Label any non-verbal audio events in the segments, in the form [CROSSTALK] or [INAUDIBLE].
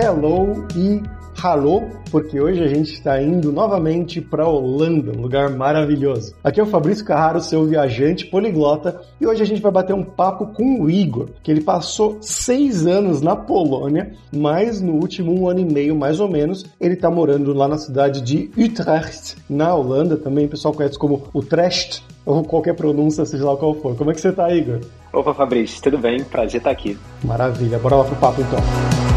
hello e Hallo, porque hoje a gente está indo novamente para Holanda, um lugar maravilhoso. Aqui é o Fabrício Carraro, seu viajante poliglota, e hoje a gente vai bater um papo com o Igor, que ele passou seis anos na Polônia, mas no último um ano e meio, mais ou menos, ele está morando lá na cidade de Utrecht, na Holanda, também o pessoal conhece como Utrecht, ou qualquer pronúncia, seja lá qual for. Como é que você tá, Igor? Opa, Fabrício, tudo bem? Prazer estar aqui. Maravilha, bora lá pro papo então.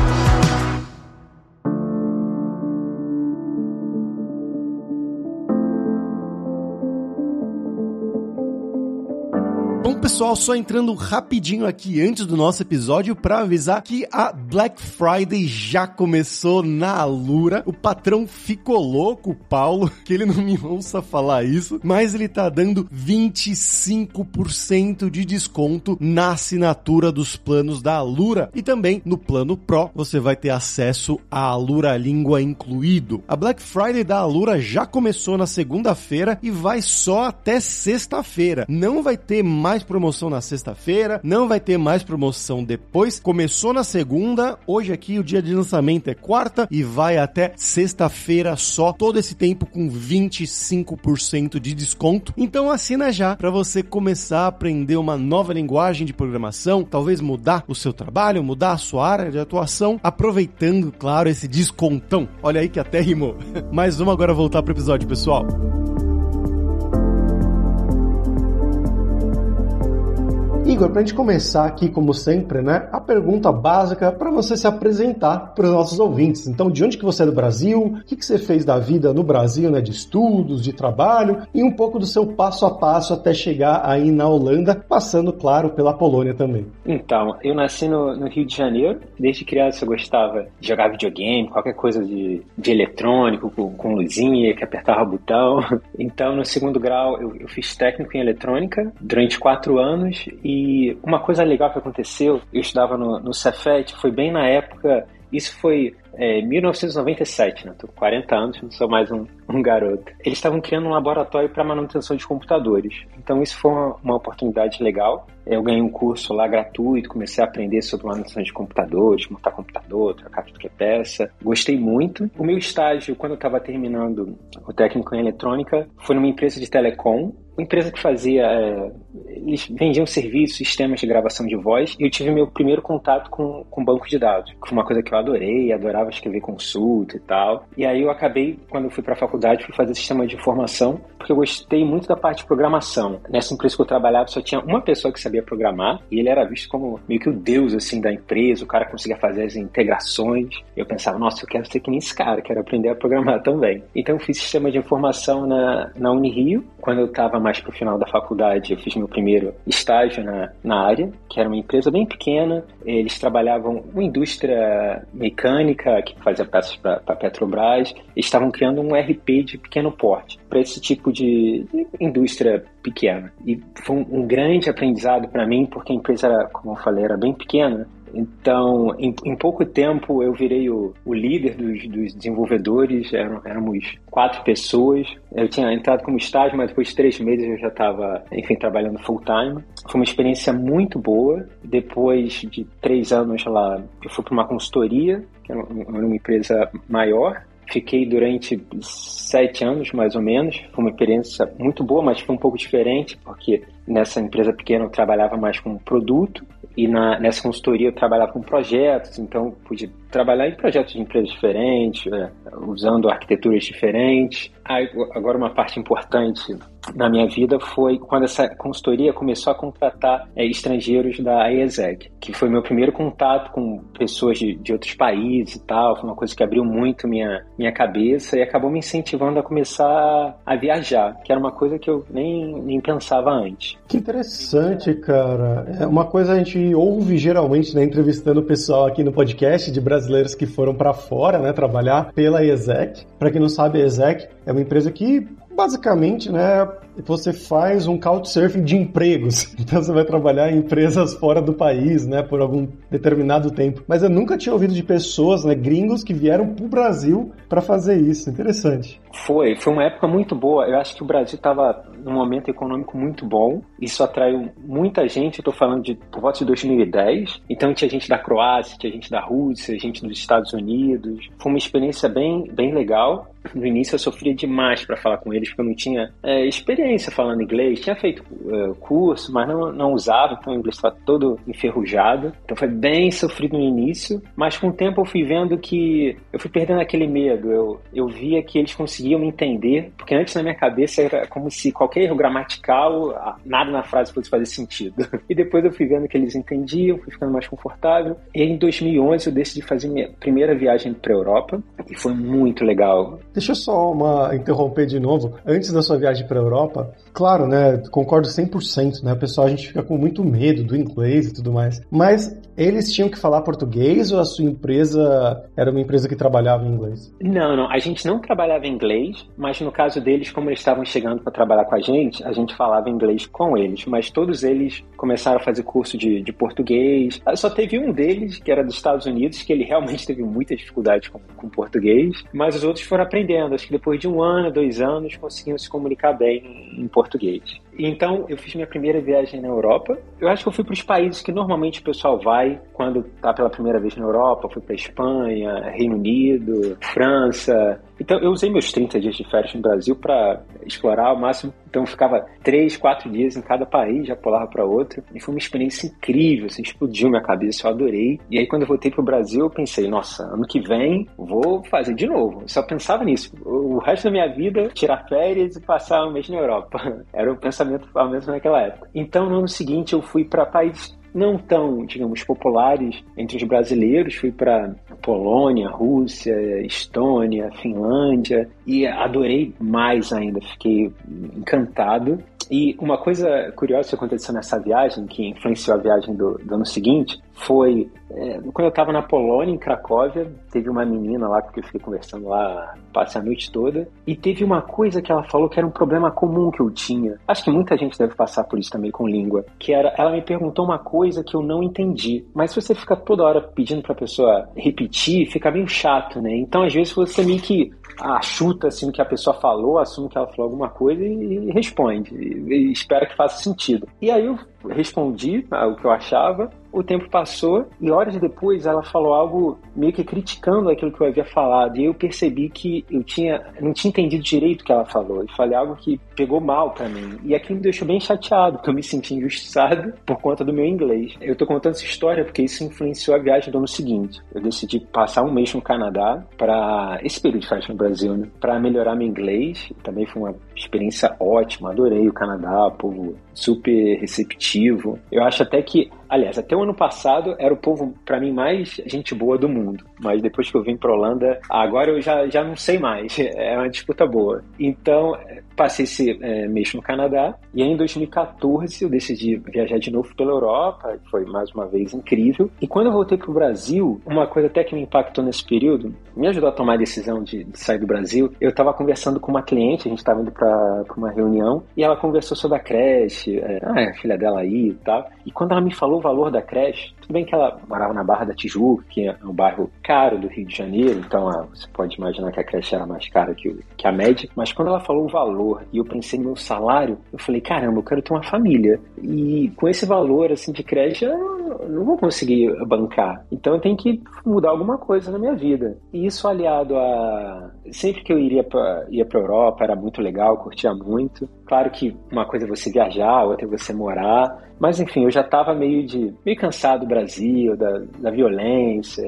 Pessoal, só entrando rapidinho aqui antes do nosso episódio para avisar que a Black Friday já começou na Alura. O patrão ficou louco, Paulo, [LAUGHS] que ele não me ouça falar isso, mas ele tá dando 25% de desconto na assinatura dos planos da Alura e também no plano Pro você vai ter acesso à Alura Língua incluído. A Black Friday da Alura já começou na segunda-feira e vai só até sexta-feira. Não vai ter mais promoção promoção na sexta-feira, não vai ter mais promoção depois. Começou na segunda, hoje aqui o dia de lançamento é quarta e vai até sexta-feira só. Todo esse tempo com 25% de desconto. Então assina já para você começar a aprender uma nova linguagem de programação, talvez mudar o seu trabalho, mudar a sua área de atuação, aproveitando, claro, esse descontão. Olha aí que até rimou. [LAUGHS] Mas vamos agora voltar pro episódio, pessoal. Igor, para a gente começar aqui, como sempre, né, a pergunta básica para você se apresentar para os nossos ouvintes. Então, de onde que você é do Brasil? O que, que você fez da vida no Brasil, né, de estudos, de trabalho e um pouco do seu passo a passo até chegar aí na Holanda, passando, claro, pela Polônia também. Então, eu nasci no, no Rio de Janeiro. Desde criança eu gostava de jogar videogame, qualquer coisa de, de eletrônico, com, com luzinha, que apertava botão. [LAUGHS] Então, no segundo grau, eu, eu fiz técnico em eletrônica durante quatro anos e e uma coisa legal que aconteceu, eu estudava no, no Cefet, foi bem na época, isso foi é, 1997, né? Tô com 40 anos, não sou mais um, um garoto. Eles estavam criando um laboratório para manutenção de computadores. Então isso foi uma, uma, oportunidade legal. Eu ganhei um curso lá gratuito, comecei a aprender sobre manutenção de computadores, montar computador, trocar tudo que é peça. Gostei muito. O meu estágio, quando eu estava terminando o técnico em eletrônica, foi numa empresa de telecom empresa que fazia. É, eles vendiam serviços, sistemas de gravação de voz, e eu tive meu primeiro contato com, com banco de dados, que foi uma coisa que eu adorei, adorava escrever consulta e tal. E aí eu acabei, quando eu fui para a faculdade, fui fazer sistema de informação, porque eu gostei muito da parte de programação. Nessa empresa que eu trabalhava, só tinha uma pessoa que sabia programar, e ele era visto como meio que o deus assim da empresa, o cara conseguia fazer as integrações. Eu pensava, nossa, eu quero ser que nem esse cara, quero aprender a programar também. Então eu fiz sistema de informação na, na Unirio, quando eu estava mais pro final da faculdade, eu fiz meu primeiro estágio na, na área, que era uma empresa bem pequena. Eles trabalhavam com indústria mecânica, que fazia peças para a Petrobras. Eles estavam criando um RP de pequeno porte para esse tipo de, de, indústria pequena. E foi um, um grande aprendizado para mim, porque a empresa, era, como eu falei, era bem pequena. Então, em, em, pouco tempo, eu virei o, o líder dos, dos desenvolvedores, Eram, éramos quatro pessoas. Eu tinha entrado como estágio, mas depois de três meses eu já estava, enfim, trabalhando full time. Foi uma experiência muito boa. Depois de três anos lá, eu fui para uma consultoria, que era uma empresa maior, Fiquei durante sete anos, mais ou menos. Foi uma experiência muito boa, mas foi um pouco diferente, porque nessa empresa pequena eu trabalhava mais com produto e na, nessa consultoria eu trabalhava com projetos, então pude trabalhar em projetos de empresas diferentes, é, usando arquiteturas diferentes. agora, uma parte importante da minha vida foi quando essa consultoria começou a contratar é, estrangeiros da IESEG, que foi meu primeiro contato com pessoas de, de outros países e tal. Foi uma coisa que abriu muito minha, minha cabeça e acabou me incentivando a começar a viajar, que era uma coisa que eu nem, nem pensava antes. Que interessante, cara. É uma coisa a gente ouve geralmente, né, entrevistando o pessoal aqui no podcast de Brasil brasileiros que foram para fora, né, trabalhar pela ESEC. Para quem não sabe, a ESEC é uma empresa que basicamente, né, você faz um couchsurfing de empregos. [LAUGHS] Então você vai trabalhar em empresas fora do país, né, por algum determinado tempo. Mas eu nunca tinha ouvido de pessoas, né, gringos que vieram pro Brasil para fazer isso. Interessante. Foi, foi uma época muito boa. Eu acho que o Brasil estava num momento econômico muito bom. Isso atraiu muita gente. Eu tô falando de por volta de 2010. Então tinha gente da Croácia, tinha gente da Rússia, gente dos Estados Unidos. Foi uma experiência bem, bem legal. No início eu sofria demais para falar com eles, porque eu não tinha é, experiência falando inglês. Tinha feito é, curso, mas não, não usava, então o inglês estava todo enferrujado. Então foi bem sofrido no início, mas com o tempo eu fui vendo que eu fui perdendo aquele medo. Eu, eu via que eles conseguiam me entender, porque antes na minha cabeça era como se qualquer erro gramatical, nada na frase fosse fazer sentido. [LAUGHS] E depois eu fui vendo que eles entendiam, fui ficando mais confortável. E em 2011 eu decidi fazer minha primeira viagem para Europa e foi muito legal. Deixa eu só uma, interromper de novo. Antes da sua viagem para a Europa, claro, né? Concordo 100%, né? Pessoal, a gente fica com muito medo do inglês e tudo mais. Mas eles tinham que falar português ou a sua empresa era uma empresa que trabalhava em inglês? Não, não. A gente não trabalhava em inglês, mas no caso deles, como eles estavam chegando para trabalhar com a gente, a gente falava inglês com eles. Mas todos eles começaram a fazer curso de, de português. Só teve um deles, que era dos Estados Unidos, que ele realmente [LAUGHS] teve muita dificuldade com, com português, mas os outros foram aprendendo aprendendo. Acho que depois de um ano, dois anos, conseguiam se comunicar bem em português. Então, eu fiz minha primeira viagem na Europa. Eu acho que eu fui para os países que normalmente o pessoal vai quando está pela primeira vez na Europa. Fui para Espanha, Reino Unido, França. Então, eu usei meus 30 dias de férias no Brasil para explorar ao máximo. Então, ficava três, quatro dias em cada país, já pulava para outro. E foi uma experiência incrível, assim, explodiu minha cabeça, eu adorei. E aí, quando eu voltei para o Brasil, eu pensei, nossa, ano que vem vou fazer de novo. Eu só pensava nisso. O resto da minha vida, tirar férias e passar um mês na Europa. [LAUGHS] Era o pensamento pensamento, ao menos naquela época. Então, no ano seguinte, eu fui para países não tão, digamos, populares entre os brasileiros. Fui para Polônia, Rússia, Estônia, Finlândia e adorei mais ainda. Fiquei encantado. E uma coisa curiosa que aconteceu nessa viagem, que influenciou a viagem do, do ano seguinte, foi é, quando eu estava na Polônia, em Cracóvia, teve uma menina lá, porque eu fiquei conversando lá, passei a noite toda, e teve uma coisa que ela falou que era um problema comum que eu tinha. Acho que muita gente deve passar por isso também com língua, que era, ela me perguntou uma coisa que eu não entendi. Mas se você fica toda hora pedindo para a pessoa repetir, fica meio chato, né? Então, às vezes, você meio que achuta assim o que a pessoa falou, assume que ela falou alguma coisa e, e responde, e, e espera que faça sentido. E aí eu respondi o que eu achava, o tempo passou e horas depois ela falou algo meio que criticando aquilo que eu havia falado. E eu percebi que eu tinha não tinha entendido direito o que ela falou. E falei algo que pegou mal para mim. E aquilo me deixou bem chateado, porque eu me senti injustiçado por conta do meu inglês. Eu tô contando essa história porque isso influenciou a viagem do ano seguinte. Eu decidi passar um mês no Canadá para esse período de festa no Brasil, né? Para melhorar meu inglês. Também foi uma experiência ótima. Adorei o Canadá, povo super receptivo. Eu acho até que Aliás, até o ano passado era o povo, para mim, mais gente boa do mundo. Mas depois que eu vim pra Holanda, agora eu já, já não sei mais. [LAUGHS] É uma disputa boa. Então, passei esse é, mês no Canadá. E em 2014, eu decidi viajar de novo pela Europa. Foi mais uma vez incrível. E quando eu voltei pro Brasil, uma coisa até que me impactou nesse período, me ajudou a tomar a decisão de, de sair do Brasil. Eu estava conversando com uma cliente, a gente estava indo para uma reunião, e ela conversou sobre a creche, é, ah, é a filha dela aí e tal. E quando ela me falou o valor da creche, tudo bem que ela morava na Barra da Tijuca, que é um bairro do Rio de Janeiro, então ah, você pode imaginar que a creche era mais cara que, que a média, mas quando ela falou o valor e eu pensei no meu salário, eu falei, caramba, eu quero ter uma família. E com esse valor assim de creche, eu não vou conseguir bancar. Então eu tenho que mudar alguma coisa na minha vida. E isso aliado a sempre que eu iria para ia Europa era muito legal, curtia muito. Claro que uma coisa é você viajar, outra é você morar, mas enfim, eu já estava meio de meio cansado do Brasil, da, da violência,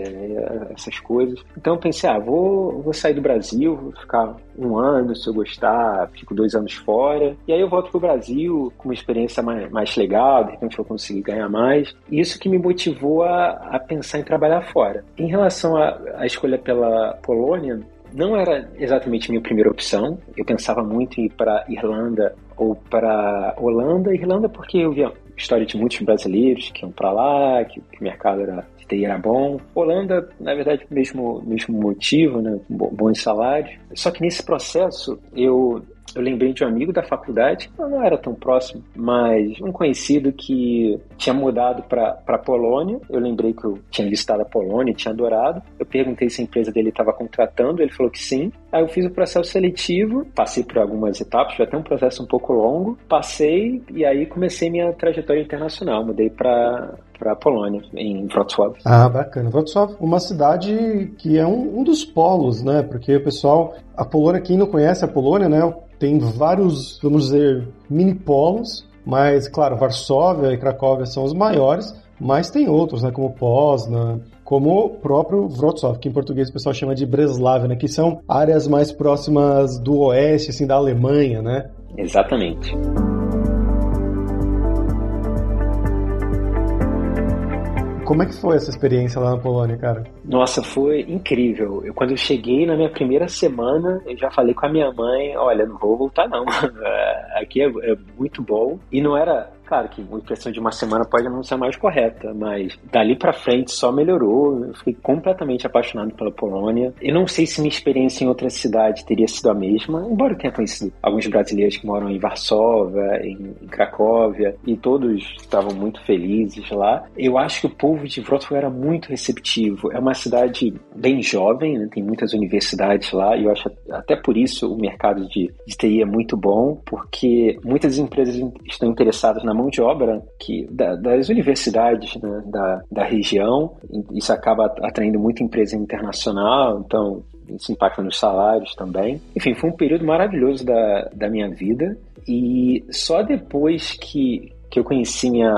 essas coisas. Então eu pensei, ah, vou, vou sair do Brasil, vou ficar um ano, se eu gostar, fico dois anos fora. E aí eu volto pro Brasil com uma experiência mais, mais legal, de repente eu conseguir ganhar mais. E isso que me motivou a, a pensar em trabalhar fora. Em relação à escolha pela Polônia, não era exatamente minha primeira opção. Eu pensava muito em ir para Irlanda ou para Holanda. Irlanda porque eu via história de muitos brasileiros que iam para lá, que, o mercado era de TI era bom. Holanda, na verdade, mesmo mesmo motivo, né, bons salários. Só que nesse processo eu eu lembrei de um amigo da faculdade, não era tão próximo, mas um conhecido que tinha mudado para Polônia. Eu lembrei que eu tinha visitado a Polônia, tinha adorado. Eu perguntei se a empresa dele estava contratando, ele falou que sim. Aí eu fiz o processo seletivo, passei por algumas etapas, foi até um processo um pouco longo. Passei e aí comecei minha trajetória internacional. Mudei para para a Polônia, em Wrocław. Ah, bacana. Wrocław, uma cidade que é um, um, dos polos, né? Porque o pessoal, a Polônia, quem não conhece a Polônia, né? Tem vários, vamos dizer, mini polos, mas, claro, Varsóvia e Cracóvia são os maiores, mas tem outros, né? Como Poznan, como o próprio Wrocław, que em português o pessoal chama de Breslavia, né? Que são áreas mais próximas do oeste, assim, da Alemanha, né? Exatamente. Como é que foi essa experiência lá na Polônia, cara? Nossa, foi incrível. Eu, quando eu cheguei na minha primeira semana, eu já falei com a minha mãe, olha, não vou voltar não. [LAUGHS] Aqui é, é muito bom. E não era Claro que uma impressão de uma semana pode não ser mais correta, mas dali para frente só melhorou. Eu fiquei completamente apaixonado pela Polônia. Eu não sei se minha experiência em outra cidade teria sido a mesma, embora eu tenha conhecido alguns brasileiros que moram em Varsóvia, em, em Cracóvia, e todos estavam muito felizes lá. Eu acho que o povo de Wrocław era muito receptivo. É uma cidade bem jovem, né? tem muitas universidades lá, e eu acho até por isso o mercado de, de TI é muito bom, porque muitas empresas estão interessadas na mão de obra que da, das universidades né, da, da região. Isso acaba atraindo muita empresa internacional, então isso impacta nos salários também. Enfim, foi um período maravilhoso da, da minha vida. E só depois que, que eu conheci minha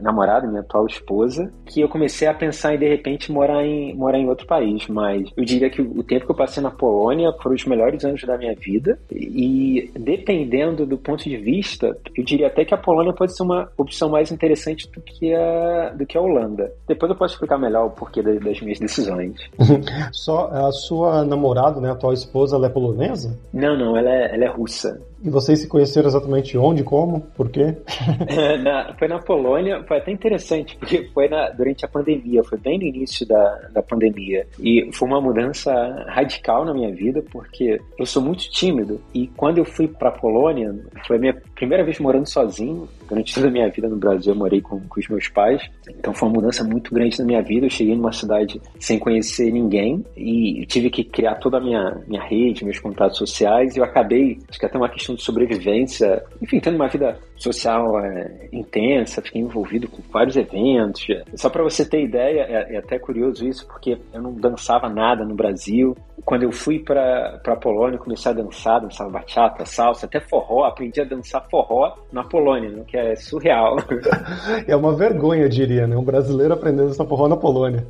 namorada, minha atual esposa, que eu comecei a pensar em de repente morar em morar em outro país. Mas eu diria que o tempo que eu passei na Polônia foram os melhores anos da minha vida. E dependendo do ponto de vista, eu diria até que a Polônia pode ser uma opção mais interessante do que a do que a Holanda. Depois eu posso explicar melhor o porquê das, das minhas decisões. [LAUGHS] Só a sua namorada, né, a atual esposa, ela é polonesa? Não, não, ela é, ela é russa. E vocês se conheceram exatamente onde, como, por quê? [LAUGHS] na, foi na Polônia, foi até interessante, porque foi na, durante a pandemia, foi bem no início da, da pandemia. E foi uma mudança radical na minha vida, porque eu sou muito tímido. E quando eu fui para a Polônia, foi a minha primeira vez morando sozinho. Durante toda a minha vida no Brasil, eu morei com, com os meus pais. Então foi uma mudança muito grande na minha vida. Eu cheguei numa cidade sem conhecer ninguém e tive que criar toda a minha, minha rede, meus contatos sociais. E eu acabei, acho que até uma questão de sobrevivência, enfim, tendo uma vida social é, intensa, fiquei envolvido com vários eventos. Só para você ter ideia, é, é, até curioso isso, porque eu não dançava nada no Brasil. Quando eu fui para a Polônia, comecei a dançar, dançava bachata, salsa, até forró, aprendi a dançar forró na Polônia, né, que é surreal. [LAUGHS] É uma vergonha, diria, né? Um brasileiro aprendendo a dançar forró na Polônia.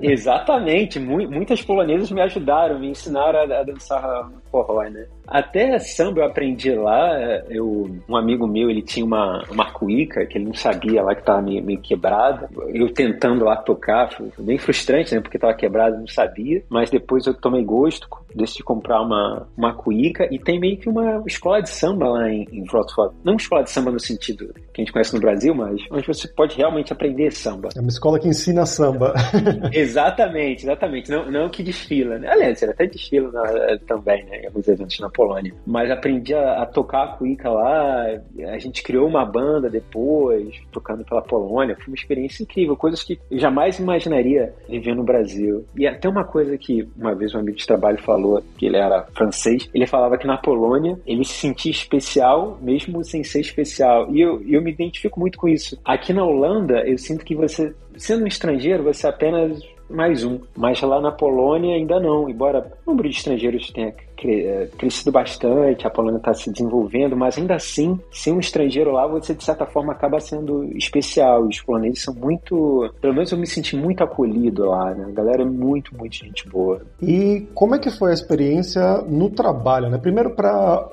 Exatamente, muitas polonesas me ajudaram, me ensinaram a, a dançar forró, né? Até samba eu aprendi lá, eu, um amigo meu, ele tinha uma, uma cuíca que ele não sabia lá que estava meio, meio quebrada. Eu tentando lá tocar, foi bem frustrante, né? Porque estava quebrado, não sabia. Mas depois eu tomei gosto, decidi comprar uma, uma cuíca e tem meio que uma escola de samba lá em, em Wrocław. Não escola de samba no sentido que a gente conhece no Brasil, mas onde você pode realmente aprender samba. É uma escola que ensina samba. [LAUGHS] exatamente, exatamente. Não, não que desfila, né? Aliás, até desfila na, também, né? Em alguns eventos na Polônia. Mas aprendi a, a tocar a cuíca lá, a gente criou uma banda depois, tocando pela Polônia. Foi uma experiência incrível, coisas que eu jamais imaginaria viver no Brasil. E até uma coisa que uma vez um amigo de trabalho falou, que ele era francês, ele falava que na Polônia ele se sentia especial mesmo sem ser especial. E eu, eu me identifico muito com isso. Aqui na Holanda, eu sinto que você, sendo um estrangeiro, você apenas mais um. Mas lá na Polônia ainda não, embora o número de estrangeiros tenha é, crescido bastante, a Polônia está se desenvolvendo, mas ainda assim, sem um estrangeiro lá, você de certa forma acaba sendo especial. Os poloneses são muito. Pelo menos eu me senti muito acolhido lá, né? A galera é muito, muito gente boa. E como é que foi a experiência no trabalho, né? Primeiro, para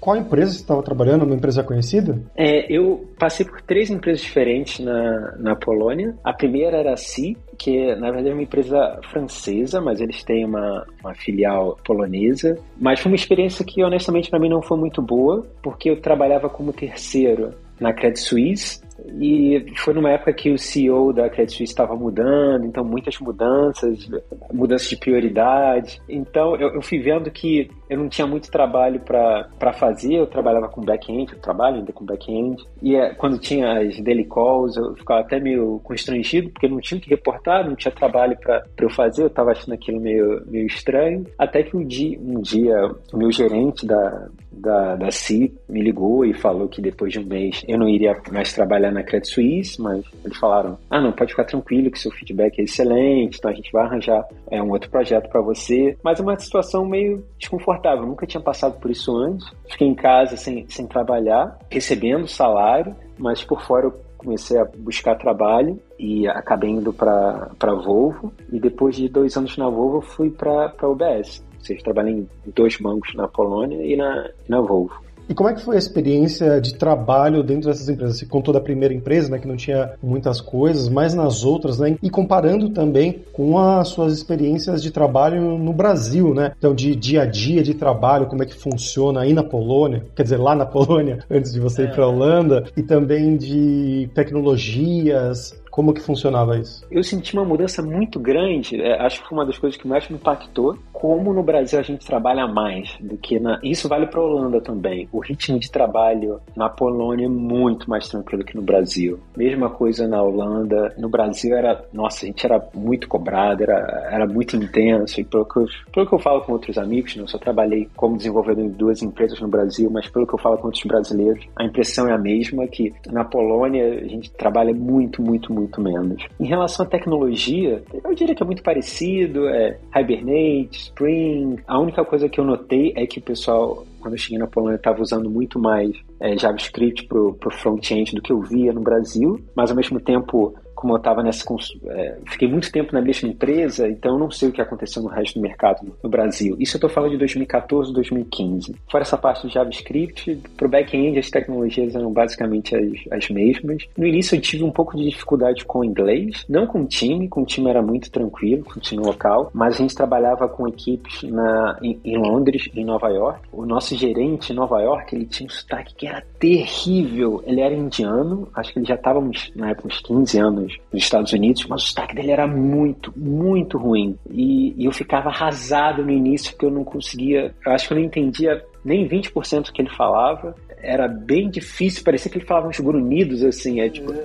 qual empresa você estava trabalhando? Uma empresa conhecida? É, eu passei por três empresas diferentes na, na Polônia. A primeira era a CI, que na verdade é uma empresa francesa, mas eles têm uma, uma filial polonesa. Mas foi uma experiência que honestamente para mim não foi muito boa, porque eu trabalhava como terceiro na Credit Suisse e foi numa época que o CEO da Credit Suisse estava mudando, então muitas mudanças, mudanças de prioridade. Então eu, eu fui vendo que eu não tinha muito trabalho para fazer, eu trabalhava com back-end, eu trabalho ainda com back-end, e é, quando tinha as daily calls, eu ficava até meio constrangido, porque não tinha que reportar, não tinha trabalho para eu fazer, eu estava achando aquilo meio, meio estranho, até que um dia, um dia o meu gerente da, da, da CI me ligou e falou que depois de um mês eu não iria mais trabalhar na Credit Suisse, mas eles falaram: ah, não, pode ficar tranquilo que seu feedback é excelente, então a gente vai arranjar é, um outro projeto para você. Mas é uma situação meio desconfortável, eu nunca tinha passado por isso antes. Fiquei em casa sem, sem trabalhar, recebendo salário, mas por fora eu comecei a buscar trabalho e acabei indo para Volvo. E depois de dois anos na Volvo, fui para a UBS. Ou seja, trabalhei em dois bancos na Polônia e na, na Volvo. E como é que foi a experiência de trabalho dentro dessas empresas? Você contou da primeira empresa, né, que não tinha muitas coisas, mas nas outras, né? E comparando também com as suas experiências de trabalho no Brasil, né? Então, de dia a dia de trabalho, como é que funciona aí na Polônia, quer dizer, lá na [LAUGHS] Polônia, antes de você ir para a Holanda, e também de tecnologias, como que funcionava isso? Eu senti uma mudança muito grande. É, acho que foi uma das coisas que mais me impactou. Como no Brasil a gente trabalha mais do que na. Isso vale para a Holanda também. O ritmo de trabalho na Polônia é muito mais tranquilo que no Brasil. Mesma coisa na Holanda. No Brasil era. Nossa, a gente era muito cobrado, era, era muito intenso. E pelo que, eu, pelo que eu falo com outros amigos, né, só trabalhei como desenvolvedor em duas empresas no Brasil, mas pelo que eu falo com outros brasileiros, a impressão é a mesma que na Polônia a gente trabalha muito, muito, muito muito menos. Em relação à tecnologia, eu diria que é muito parecido, é Hibernate, Spring. A única coisa que eu notei é que o pessoal quando eu cheguei na Polônia, estava usando muito mais é, JavaScript para o front-end do que eu via no Brasil, mas ao mesmo tempo como eu estava nessa. É, fiquei muito tempo na mesma empresa, então eu não sei o que aconteceu no resto do mercado no Brasil. Isso eu estou falando de 2014, 2015. Fora essa parte do JavaScript, para o back-end as tecnologias eram basicamente as, as mesmas. No início eu tive um pouco de dificuldade com o inglês, não com o time, com o time era muito tranquilo, com o time local, mas a gente trabalhava com equipes na, em, em Londres, em Nova York. O nosso gerente em Nova York, ele tinha um sotaque que era terrível. Ele era indiano, acho que ele já estava na época uns 15 anos nos, Estados Unidos, mas o sotaque dele era muito, muito ruim. E, e eu ficava arrasado no início, porque eu não conseguia, eu acho que eu não entendia nem 20% do que ele falava. Era bem difícil, parecia que ele falava uns grunhidos assim, é tipo. [LAUGHS]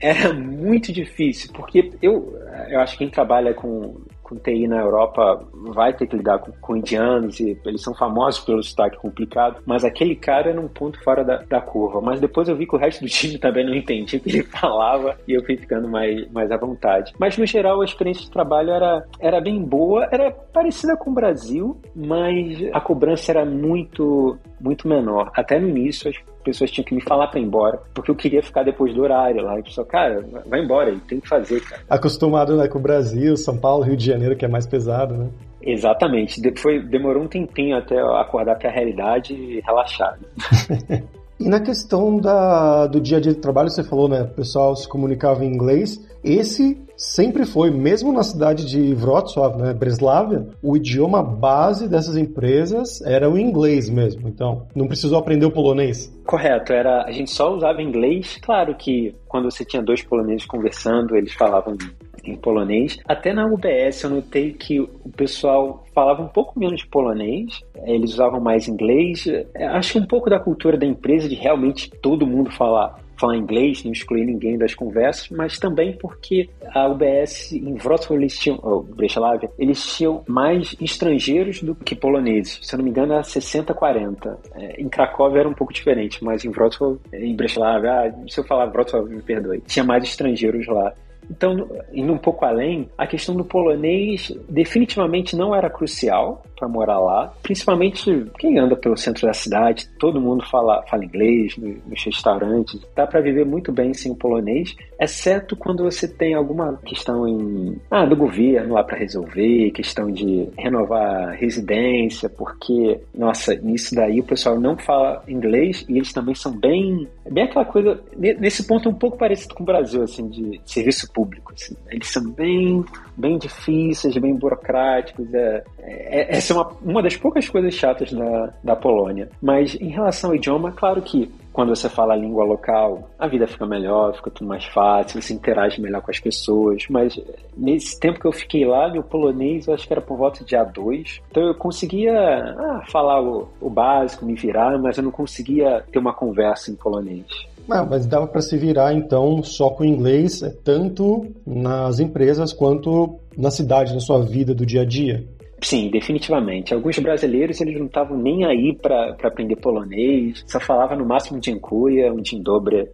era muito difícil, porque eu, eu acho que quem trabalha com com TI na Europa vai ter que lidar com, com indianos e eles são famosos pelo sotaque complicado, mas aquele cara era um ponto fora da, da curva. Mas depois eu vi que o resto do time [LAUGHS] também não entendia o que ele falava e eu fui ficando mais, mais à vontade. Mas no geral a experiência de trabalho era, era bem boa, era parecida com o Brasil, mas a cobrança era muito, muito menor. Até no início, as pessoas tinham que me falar para ir embora, porque eu queria ficar depois do horário lá. E a pessoa, cara, vai embora, tem que fazer, cara. Acostumado né, com o Brasil, São Paulo, Rio de Janeiro, que é mais pesado, né? Exatamente. Foi, demorou um tempinho até acordar para a realidade e relaxar. [LAUGHS] E na questão da, do dia a dia de trabalho, você falou, né? O pessoal se comunicava em inglês. Esse sempre foi, mesmo na cidade de Wrocław, né, Breslavia, o idioma base dessas empresas era o inglês mesmo. Então, não precisou aprender o polonês. Correto, era a gente só usava inglês. Claro que quando você tinha dois poloneses conversando, eles falavam em polonês. Até na UBS eu notei que o pessoal falava um pouco menos de polonês, eles usavam mais inglês. Acho que um pouco da cultura da empresa de realmente todo mundo falar falar inglês, não excluir ninguém das conversas, mas também porque a UBS em Wrocław eles tinham, oh, Breslavia, eles tinham mais estrangeiros do que poloneses. Se eu não me engano, era 60-40. É, em Cracóvia era um pouco diferente, mas em Wrocław, em Breslavia, ah, se eu falar Wrocław, me perdoe, tinha mais estrangeiros lá. Então, indo um pouco além, a questão do polonês definitivamente não era crucial para morar lá. Principalmente quem anda pelo centro da cidade, todo mundo fala, fala inglês nos restaurantes. Dá para viver muito bem sem o polonês, exceto quando você tem alguma questão em, ah, do governo lá para resolver, questão de renovar residência, porque, nossa, nisso daí o pessoal não fala inglês e eles também são bem, bem aquela coisa, nesse ponto um pouco parecido com o Brasil, assim, de serviço público. Assim. Eles são bem, bem difíceis, bem burocráticos. É, é, essa é uma, uma das poucas coisas chatas da, da Polônia. Mas em relação ao idioma, claro que quando você fala a língua local, a vida fica melhor, fica tudo mais fácil, você interage melhor com as pessoas. Mas nesse tempo que eu fiquei lá, meu polonês eu acho que era por volta de A2. Então eu conseguia ah, falar o, o básico, me virar, mas eu não conseguia ter uma conversa em polonês. Ah, mas dava para se virar então só com inglês, é, tanto nas empresas quanto na cidade, na sua vida do dia a dia. Sim, definitivamente. Alguns brasileiros eles não estavam nem aí para aprender polonês, só falava no máximo dziękuję, um dzień dobry,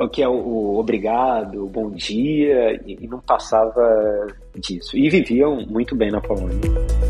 o que é o, o obrigado, o bom dia, e, e não passava disso. E viviam muito bem na Polônia.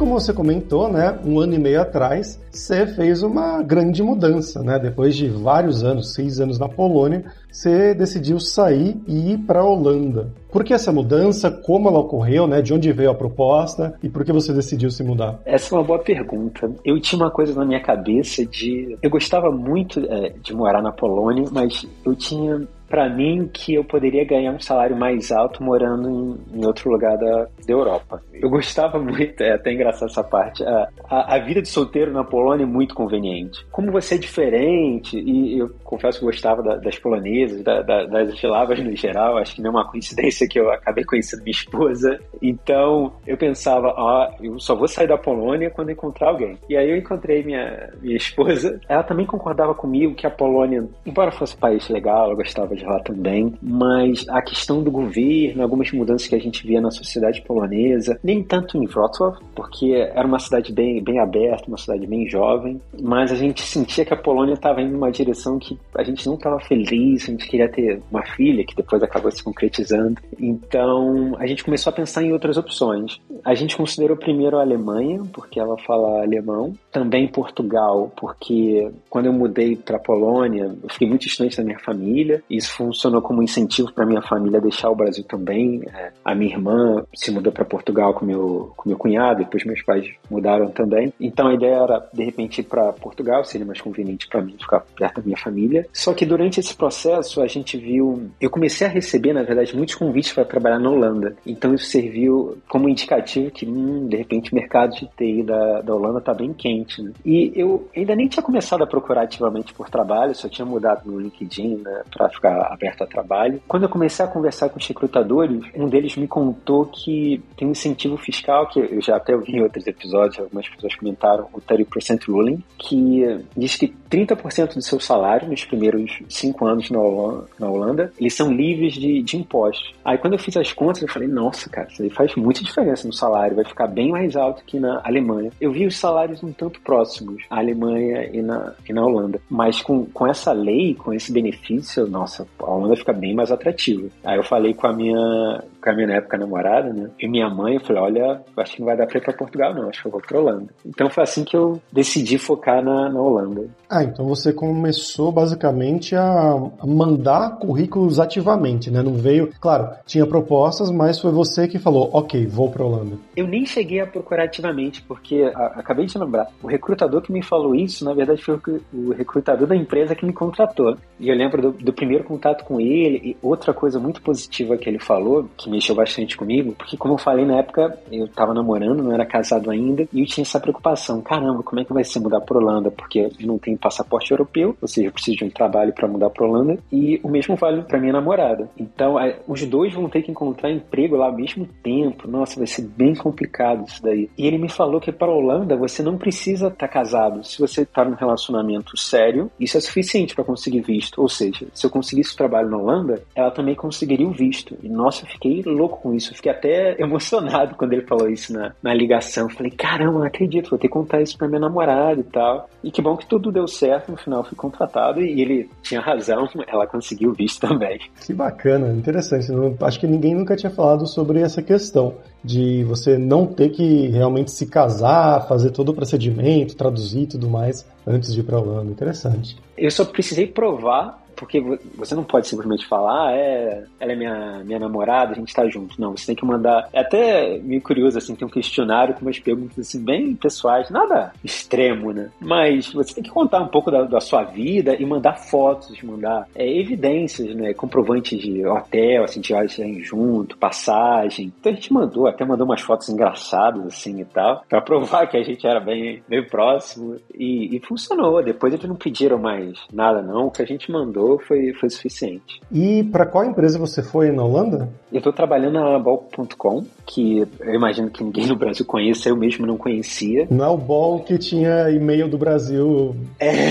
Como você comentou, né, um ano e meio atrás, você fez uma grande mudança, né? Depois de vários anos, seis anos na Polônia, você decidiu sair e ir para a Holanda. Por que essa mudança? Como ela ocorreu? Né? De onde veio a proposta? E por que você decidiu se mudar? Essa é uma boa pergunta. Eu tinha uma coisa na minha cabeça de. Eu gostava muito é, de morar na Polônia, mas eu tinha para mim que eu poderia ganhar um salário mais alto morando em, em outro lugar da, da, Europa. Eu gostava muito, é até engraçado essa parte. A, a, a, vida de solteiro na Polônia é muito conveniente. Como você é diferente, e eu confesso que gostava da, das polonesas, da, das eslavas no geral, acho que não é uma coincidência que eu acabei conhecendo minha esposa. Então eu pensava, ó, eu só vou sair da Polônia quando encontrar alguém. E aí eu encontrei minha, minha esposa. Ela também concordava comigo que a Polônia, embora fosse um país legal, ela gostava de lá também, mas a questão do governo, algumas mudanças que a gente via na sociedade polonesa, nem tanto em Wrocław, porque era uma cidade bem, bem aberta, uma cidade bem jovem, mas a gente sentia que a Polônia estava indo numa direção que a gente não estava feliz, a gente queria ter uma filha, que depois acabou se concretizando. Então a gente começou a pensar em outras opções. A gente considerou primeiro a Alemanha, porque ela fala alemão, também Portugal, porque quando eu mudei para a Polônia, eu fiquei muito distante da minha família, isso funcionou como incentivo para minha família deixar o Brasil também. É, a minha irmã se mudou para Portugal com meu, com meu cunhado, depois meus pais mudaram também. Então a ideia era, de repente, ir para Portugal, seria mais conveniente para mim ficar perto da minha família. Só que durante esse processo a gente viu. Eu comecei a receber, na verdade, muitos convites para trabalhar na Holanda. Então isso serviu como indicativo que, hum, de repente, o mercado de TI da, da Holanda está bem quente. Né? E eu ainda nem tinha começado a procurar ativamente por trabalho, só tinha mudado no LinkedIn né, para ficar aberto a trabalho. Quando eu comecei a conversar com os recrutadores, um deles me contou que tem um incentivo fiscal, que eu já até ouvi em outros episódios, algumas pessoas comentaram, o 30% ruling, que diz que 30% do seu salário nos primeiros cinco anos na Holanda, na Holanda eles são livres de, de impostos. Aí quando eu fiz as contas, eu falei, nossa, cara, isso aí faz muita diferença no salário, vai ficar bem mais alto que na Alemanha. Eu vi os salários um tanto próximos, a Alemanha e na, e na Holanda. Mas com, com essa lei, com esse benefício, nossa, a Holanda fica bem mais atrativa. Aí eu falei com a minha, com a minha na época namorada, né? E minha mãe, eu falei, olha, acho que não vai dar pra ir pra Portugal, não, acho que eu vou pra Holanda. Então foi assim que eu decidi focar na, na Holanda. Ah, então você começou basicamente a mandar currículos ativamente, né? Não veio, claro, tinha propostas, mas foi você que falou, ok, vou pra Holanda. Eu nem cheguei a procurar ativamente, porque a, acabei de lembrar, o recrutador que me falou isso, na verdade, foi o, o recrutador da empresa que me contratou. E eu lembro do, do primeiro contato com ele, e outra coisa muito positiva que ele falou, que mexeu bastante comigo, porque como eu falei na época, eu tava namorando, não era casado ainda, e eu tinha essa preocupação, caramba, como é que vai ser mudar pra Holanda? Porque eu não tenho passaporte europeu, ou seja, eu preciso de um trabalho para mudar pra Holanda, e o mesmo vale para minha namorada. Então, os dois vão ter que encontrar emprego lá ao mesmo tempo. Nossa, vai ser bem complicado isso daí. E ele me falou que para Holanda você não precisa estar tá casado. Se você tá num relacionamento sério, isso é suficiente para conseguir visto. Ou seja, se eu conseguisse trabalho na Holanda, ela também conseguiria o visto. E nossa, eu fiquei louco com isso. Eu fiquei até [LAUGHS] emocionado quando ele falou isso na, na ligação. Eu falei, caramba, não acredito, vou ter que contar isso pra minha namorada e tal. E que bom que tudo deu certo, no final fui contratado e ele tinha razão, [LAUGHS] ela conseguiu o visto também. Que bacana, interessante. acho que ninguém nunca tinha falado sobre essa questão de você não ter que realmente se casar, fazer todo o procedimento, traduzir e tudo mais antes de ir para a Holanda. Interessante. Eu só precisei provar porque você não pode simplesmente falar, ah, é, ela é minha, minha namorada, a gente tá junto. Não, você tem que mandar. É até meio curioso, assim, tem um questionário com umas perguntas, assim, bem pessoais, nada extremo, né? Mas você tem que contar um pouco da, da sua vida e mandar fotos, mandar é, evidências, né? Comprovantes de hotel, assim, de viagem junto, passagem. Então a gente mandou, até mandou umas fotos engraçadas, assim, e tal, pra provar que a gente era bem, bem próximo. E, e funcionou. Depois eles não pediram mais nada, não. O que a gente mandou foi, foi suficiente. E para qual empresa você foi na Holanda? Eu estou trabalhando na Ball.com, que eu imagino que ninguém no Brasil conheça, eu mesmo não conhecia. Não é o Ball que tinha e-mail do Brasil. É.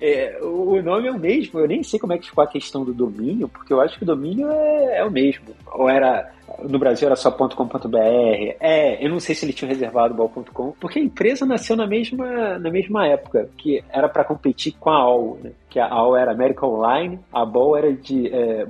[LAUGHS] é. o nome é o mesmo, eu nem sei como é que ficou a questão do domínio, porque eu acho que o domínio é, é o mesmo. Ou era no Brasil era só .com.br. É, eu não sei se ele tinha reservado ball.com, porque a empresa nasceu na mesma, na mesma época, que era para competir com a AOL, né? que a AOL era América Online, a Ball era de é,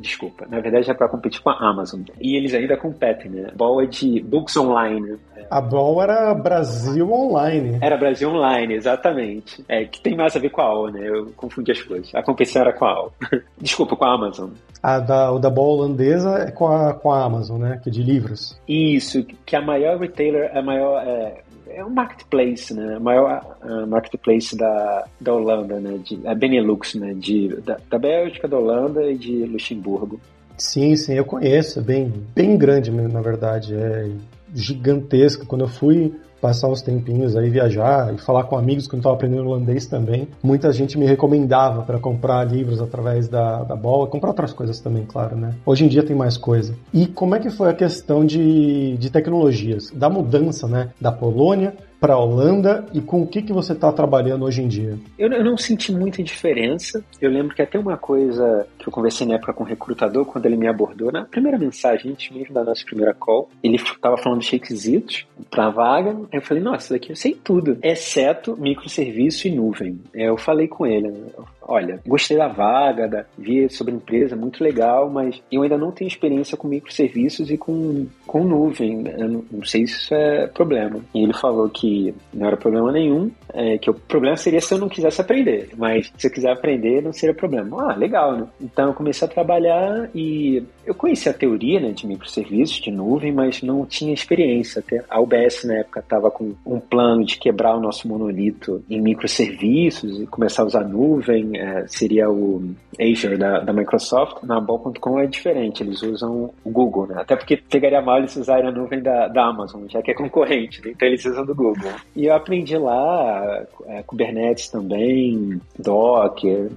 desculpa, na verdade é para competir com a Amazon. E eles ainda competem, né? Ball é de Books Online. A Ball era Brasil Online. Era Brasil Online, exatamente. É, que tem mais a ver com a AOL, né? Eu confundi as coisas. A competição era com a AOL. [LAUGHS] desculpa, com a Amazon. A da, o da Ball holandesa é com a, com a Amazon, né? Que é de livros. Isso, que a maior retailer, a maior... É, é um marketplace, né? O maior marketplace da, da Holanda, né? De, a Benelux, né? De, da, da Bélgica, da Holanda e de Luxemburgo. Sim, sim, eu conheço. É bem, bem grande, na verdade. É gigantesco. Quando eu fui passar uns tempinhos aí, viajar e falar com amigos quando estava aprendendo holandês também. Muita gente me recomendava para comprar livros através da, da bola, comprar outras coisas também, claro, né? Hoje em dia tem mais coisa. E como é que foi a questão de, de tecnologias, da mudança, né, da Polônia para a Holanda e com o que, que você está trabalhando hoje em dia? Eu, eu, não senti muita diferença. Eu lembro que até uma coisa que eu conversei na época com o recrutador, quando ele me abordou, na primeira mensagem, antes mesmo da nossa primeira call, ele estava falando de requisitos para a vaga. Eu falei, nossa, daqui eu sei tudo, exceto microserviço e nuvem. Eu falei com ele, né? Olha, gostei da vaga, da, vi sobre a empresa, muito legal, mas eu ainda não tenho experiência com microserviços e com, com nuvem. Eu não, não sei se isso é problema. E ele falou que não era problema nenhum, é, que o problema seria se eu não quisesse aprender, mas se eu quiser aprender, não seria problema. Ah, legal, né? Então eu comecei a trabalhar e eu conhecia a teoria né, de microserviços, de nuvem, mas não tinha experiência. Até a UBS na época estava com um plano de quebrar o nosso monolito em microserviços e começar a usar nuvem é, seria o Azure da, da Microsoft. Na Ball.com é diferente, eles usam o Google, né? Até porque pegaria mal eles usarem a nuvem da, da Amazon, já que é concorrente, né? então eles usam do Google. E eu aprendi lá é, Kubernetes também, Docker,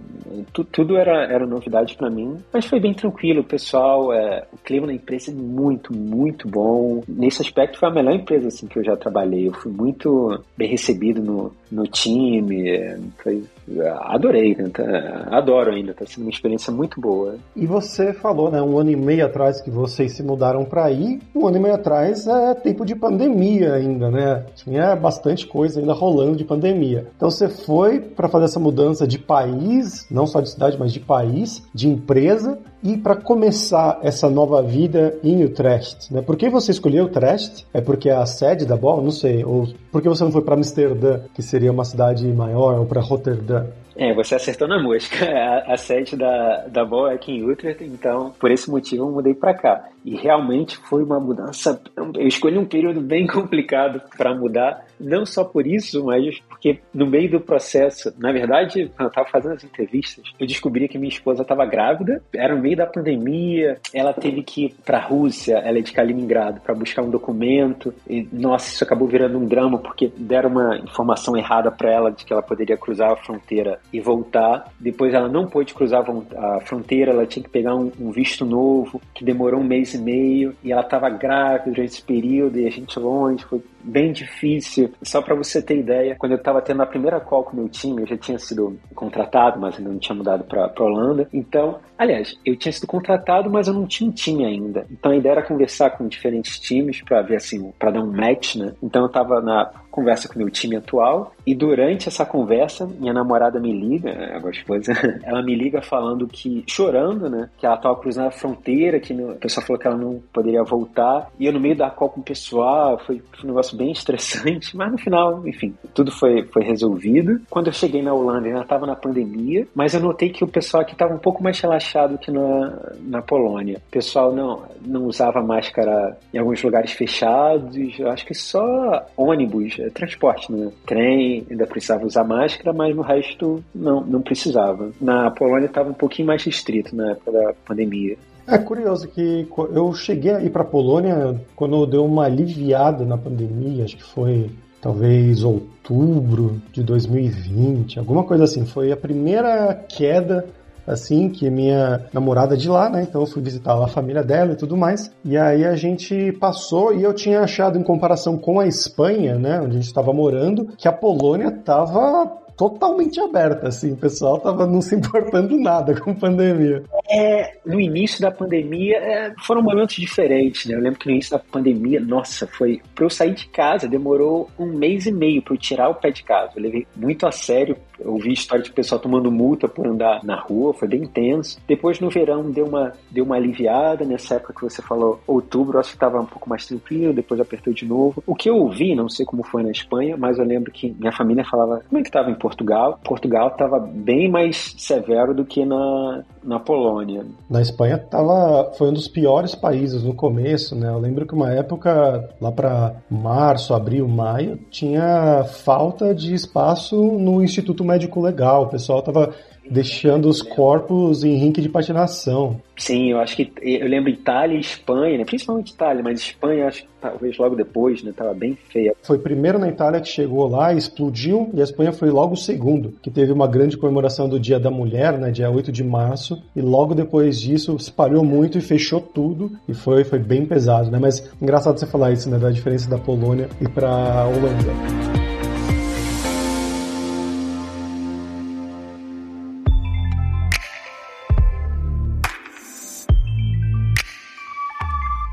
tu, tudo era, era novidade para mim, mas foi bem tranquilo, o pessoal, é, o clima na empresa é muito, muito bom. Nesse aspecto foi a melhor empresa assim, que eu já trabalhei, eu fui muito bem recebido no, no time, é, foi, adorei, né? Tá, adoro ainda, está sendo uma experiência muito boa. E você falou, né, um ano e meio atrás que vocês se mudaram para aí, um ano e meio atrás é tempo de pandemia ainda, né? Tinha bastante coisa ainda rolando de pandemia. Então você foi para fazer essa mudança de país, não só de cidade, mas de país, de empresa, e para começar essa nova vida em Utrecht, né? Por que você escolheu Utrecht? É porque é a sede da bola? Não sei. Ou por que você não foi para Amsterdã, que seria uma cidade maior, ou para Rotterdam? É, você acertou na música. [LAUGHS] A, a sede da, da Boa é aqui em Utrecht, então por esse motivo eu mudei para cá. E realmente foi uma mudança. Eu escolhi um período bem [LAUGHS] complicado para mudar, não só por isso, mas porque no meio do processo, na verdade, quando eu estava fazendo as entrevistas, eu descobri que minha esposa estava grávida, era no meio da pandemia, ela teve que ir para a Rússia, ela é de Kaliningrado, para buscar um documento. E nossa, isso acabou virando um drama porque deram uma informação errada para ela de que ela poderia cruzar a fronteira e voltar. Depois ela não pôde cruzar a fronteira, ela tinha que pegar um, um visto novo, que demorou um mês e meio, e ela estava grávida durante esse período, e a gente longe, foi bem difícil. Só para você ter ideia, quando eu estava tendo a primeira call com o meu time, eu já tinha sido contratado, mas ainda não tinha mudado para Holanda. Então, aliás, eu tinha sido contratado, mas eu não tinha um time ainda. Então a ideia era conversar com diferentes times para ver assim, para dar um match, né? Então eu estava na conversa com meu time atual e durante essa conversa minha namorada me liga, a esposa, [LAUGHS] ela me liga falando que, chorando, né, que ela estava cruzando a fronteira, que no, o pessoal falou que ela não poderia voltar, e eu no meio da call com o pessoal, foi, foi um negócio bem estressante, [LAUGHS] mas no final, enfim, tudo foi, foi resolvido. Quando eu cheguei na Holanda, ainda estava na pandemia, mas eu notei que o pessoal aqui estava um pouco mais relaxado que na, na Polônia. O pessoal não, não usava máscara em alguns lugares fechados, acho que só ônibus, transporte, né? Trem, ainda precisava usar máscara, mas no resto não, não precisava. Na Polônia estava um pouquinho mais restrito na época da pandemia. É curioso que eu cheguei a ir para a Polônia quando deu uma aliviada na pandemia, acho que foi talvez outubro de 2020, alguma coisa assim. Foi a primeira queda assim, que minha namorada é de lá, né? Então eu fui visitar lá a família dela e tudo mais. E aí a gente passou e eu tinha achado em comparação com a Espanha, né, onde a gente estava morando, que a Polônia estava totalmente aberta, assim, o pessoal tava não se importando nada com a pandemia. É, no início da pandemia é, foram momentos diferentes, né? Eu lembro que no início da pandemia, nossa, foi para eu sair de casa demorou um mês e meio para eu tirar o pé de casa. Eu levei muito a sério. Eu ouvi história de pessoal tomando multa por andar na rua, foi bem intenso. Depois no verão deu uma deu uma aliviada nessa época que você falou, outubro, acho que estava um pouco mais tranquilo. Depois apertou de novo. O que eu ouvi, não sei como foi na Espanha, mas eu lembro que minha família falava como é que estava em Portugal. Portugal estava bem mais severo do que na, na Polônia. Na Espanha tava, foi um dos piores países no começo, né? Eu lembro que uma época, lá para março, abril, maio, tinha falta de espaço no Instituto Médico Legal. O pessoal tava deixando os corpos em rink de patinação. Sim, eu acho que eu lembro Itália e Espanha, né? principalmente Itália, mas Espanha acho que talvez logo depois, né? Tava bem feia. Foi primeiro na Itália que chegou lá, explodiu, e a Espanha foi logo o segundo, que teve uma grande comemoração do Dia da Mulher, né? Dia 8 de março, e logo depois disso espalhou muito e fechou tudo, e foi, foi bem pesado, né? Mas engraçado você falar isso, né? Da diferença da Polônia e pra Holanda.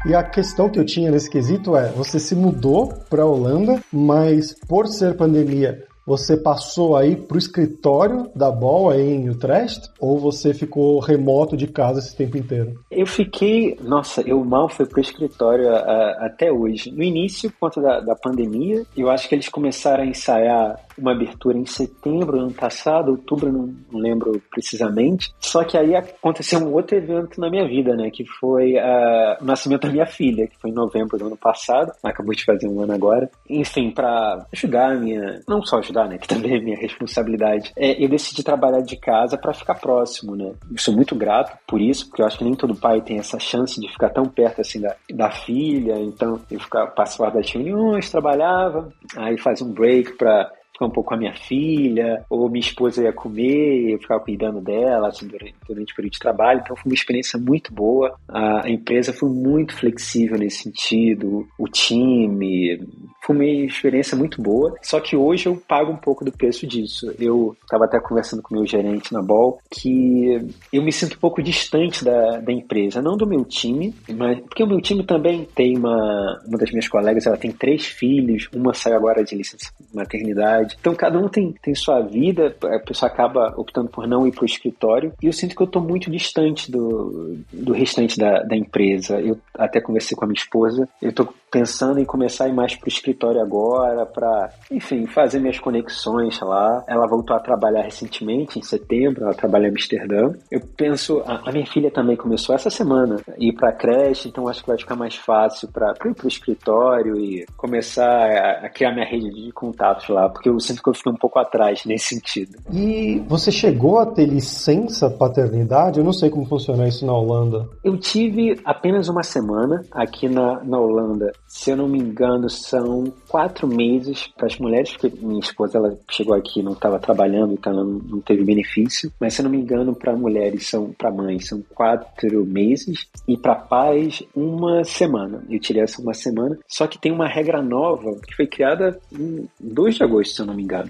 E a questão que eu tinha nesse quesito é: você se mudou para a Holanda, mas por ser pandemia, você passou aí para o escritório da Ball aí em Utrecht ou você ficou remoto de casa esse tempo inteiro? Eu fiquei, nossa, eu mal fui para o escritório a, até hoje. No início, por conta da, da pandemia, eu acho que eles começaram a ensaiar uma abertura em setembro do ano passado, outubro, não, lembro precisamente. Só que aí aconteceu um outro evento na minha vida, né? Que foi uh, o nascimento da minha filha, que foi em novembro do ano passado, acabou de fazer um ano agora. Enfim, para ajudar a minha. Não só ajudar, né? Que também é minha responsabilidade. É, eu decidi trabalhar de casa para ficar próximo, né? Eu sou muito grato por isso, porque eu acho que nem todo pai tem essa chance de ficar tão perto assim da, da filha. Então, eu ficava, participava das reuniões, trabalhava, aí fazia um break para ficar um pouco com a minha filha, ou minha esposa ia comer, eu ficava cuidando dela assim, durante, durante o período de trabalho. Então foi uma experiência muito boa. A, a empresa foi muito flexível nesse sentido, o time, foi uma experiência muito boa. Só que hoje eu pago um pouco do preço disso. Eu estava até conversando com meu gerente na Ball que eu me sinto um pouco distante da, da empresa, não do meu time, mas porque o meu time também tem uma, uma das minhas colegas, ela tem três filhos, uma saiu agora de licença maternidade. Então cada um tem, tem sua vida, a pessoa acaba optando por não ir para o escritório e eu sinto que eu estou muito distante do, do restante da, da empresa. Eu até conversei com a minha esposa, eu estou pensando em começar a ir mais para o escritório agora, para, enfim, fazer minhas conexões lá. Ela voltou a trabalhar recentemente, em setembro, ela trabalha em Amsterdã. Eu penso, a, a minha filha também começou essa semana ir para a creche, então acho que vai ficar mais fácil para ir para o escritório e começar a, a, criar minha rede de contatos lá, porque eu sinto que eu fiquei um pouco atrás nesse sentido. E você chegou a ter licença paternidade? Eu não sei como funciona isso na Holanda. Eu tive apenas uma semana aqui na, na Holanda se eu não me engano, são quatro meses para as mulheres, porque minha esposa ela chegou aqui não estava trabalhando, então ela não teve benefício. Mas se eu não me engano, para mulheres são para mães são quatro meses e para pais uma semana. Eu tirei essa uma semana. Só que tem uma regra nova que foi criada em 2 de agosto, se eu não me engano,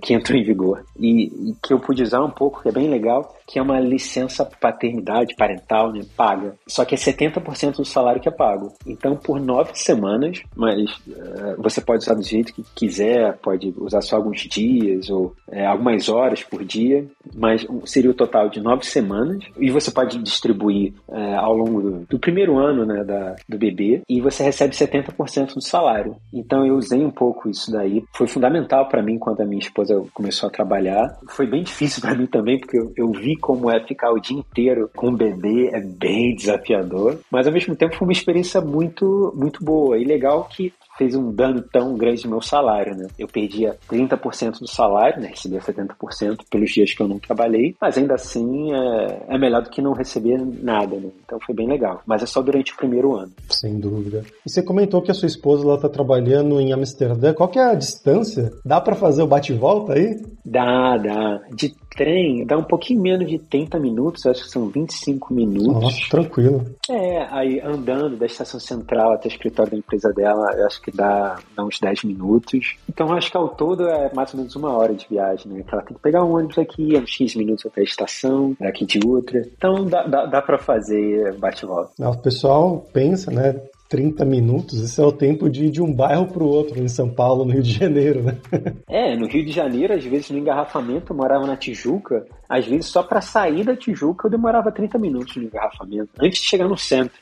que entrou em vigor e, e que eu pude usar um pouco, que é bem legal que é uma licença paternidade parental, né, paga. Só que é 70% do salário que é pago. Então, por nove semanas, mas uh, você pode usar do jeito que quiser, pode usar só alguns dias ou é, algumas horas por dia, mas seria o total de nove semanas. E você pode distribuir é, ao longo do, do, primeiro ano né, da, do bebê e você recebe 70% do salário. Então, eu usei um pouco isso daí. Foi fundamental para mim quando a minha esposa começou a trabalhar. Foi bem difícil para mim também, porque eu, eu vi como é ficar o dia inteiro com um bebê, é bem desafiador. Mas ao mesmo tempo foi uma experiência muito, muito boa e legal que fez um dano tão grande no meu salário, né? Eu perdia 30% do salário, né? Recebia 70% pelos dias que eu não trabalhei, mas ainda assim é, é melhor do que não receber nada, né? Então foi bem legal. Mas é só durante o primeiro ano. Sem dúvida. E você comentou que a sua esposa ela tá trabalhando em Amsterdã. Qual que é a distância? Dá para fazer o bate-volta aí? Dá, dá. De trem dá um pouquinho menos de 30 minutos, acho que são 25 minutos. Nossa, tranquilo. É, aí andando da estação central até o escritório da empresa dela, eu acho que dá, dá uns 10 minutos. Então acho que ao todo é mais ou menos uma hora de viagem, né? Que ela tem que pegar um ônibus aqui, uns 15 minutos até a estação, daqui de outra. Então dá, dá, dá pra fazer bate-volta. O pessoal pensa, né? 30 minutos, esse é o tempo de ir de um bairro para o outro, em São Paulo, no Rio de Janeiro, né? [LAUGHS] É, no Rio de Janeiro, às vezes no engarrafamento, eu morava na Tijuca, às vezes só para sair da Tijuca eu demorava 30 minutos no engarrafamento, antes de chegar no centro.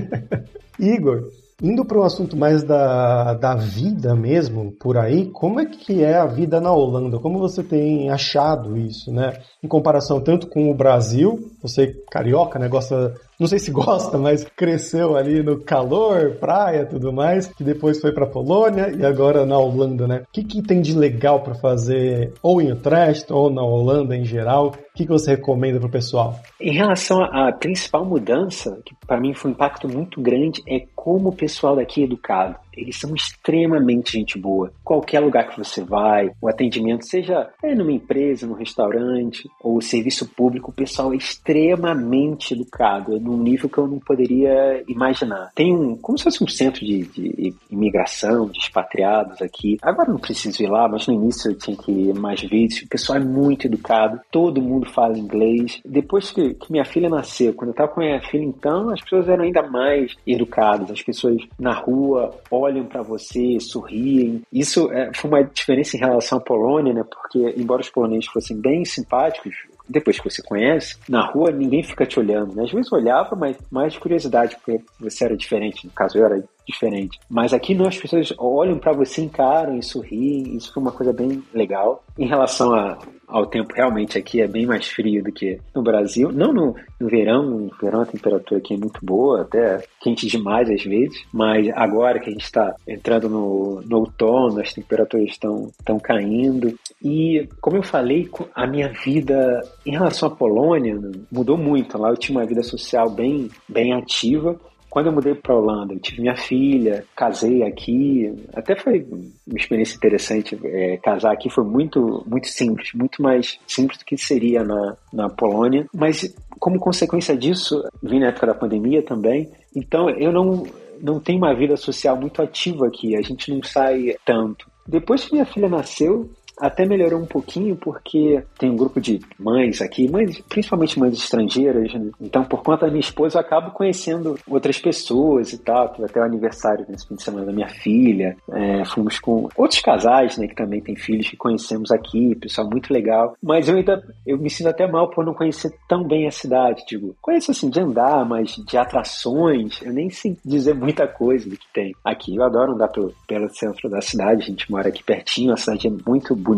[LAUGHS] Igor, Indo para um assunto mais da, da vida mesmo, por aí, como é que é a vida na Holanda? Como você tem achado isso, né? Em comparação tanto com o Brasil, você carioca, né? Gosta não sei se gosta, mas cresceu ali no calor, praia, tudo mais, que depois foi para Polônia e agora na Holanda, né? O que, que tem de legal para fazer ou em Utrecht ou na Holanda em geral? O que, que você recomenda para o pessoal? Em relação à principal mudança, que para mim foi um impacto muito grande, é como o pessoal daqui é educado. Eles são extremamente gente boa. Qualquer lugar que você vai, o atendimento, seja é, numa empresa, num restaurante ou serviço público, o pessoal é extremamente educado, é num nível que eu não poderia imaginar. Tem um, como se fosse um centro de, de imigração, de expatriados aqui. Agora não preciso ir lá, mas no início eu tinha que ir mais vezes. O pessoal é muito educado, todo mundo fala inglês. Depois que, que minha filha nasceu, quando eu estava com minha filha, então, as pessoas eram ainda mais educadas. As pessoas na rua olham para você, sorriem. Isso é, foi uma diferença em relação à Polônia, né? Porque, embora os poloneses fossem bem simpáticos, depois que você conhece, na rua ninguém fica te olhando. Né? Às vezes olhava, mas mais de curiosidade, porque você era diferente. No caso, eu era diferente. Mas aqui não, as pessoas olham para você, encaram e sorriem. Isso foi uma coisa bem legal. Em relação a, ao tempo, realmente aqui é bem mais frio do que no Brasil. Não no, no verão, no verão a temperatura aqui é muito boa, até quente demais às vezes. Mas agora que a gente está entrando no, no outono, as temperaturas estão, estão caindo. E, como eu falei, a minha vida em relação à Polônia mudou muito. Lá eu tinha uma vida social bem, bem ativa quando eu mudei para Holanda, eu tive minha filha, casei aqui, até foi uma experiência interessante. É, casar aqui foi muito, muito simples, muito mais simples do que seria na, na Polônia. Mas como consequência disso, vim na época da pandemia também. Então eu não não tenho uma vida social muito ativa aqui. A gente não sai tanto. Depois que minha filha nasceu, até melhorou um pouquinho porque tem um grupo de mães aqui, mães, principalmente mães estrangeiras, né? então por conta da minha esposa eu acabo conhecendo outras pessoas e tal, Tive até o aniversário nesse fim de semana da minha filha, é, fomos com outros casais, né, que também têm filhos que conhecemos aqui, pessoal muito legal, mas eu ainda, eu me sinto até mal por não conhecer tão bem a cidade, digo, conheço assim de andar, mas de atrações, eu nem sei dizer muita coisa do que tem aqui, eu adoro andar pelo, pelo centro da cidade, a gente mora aqui pertinho, a cidade é muito bonita.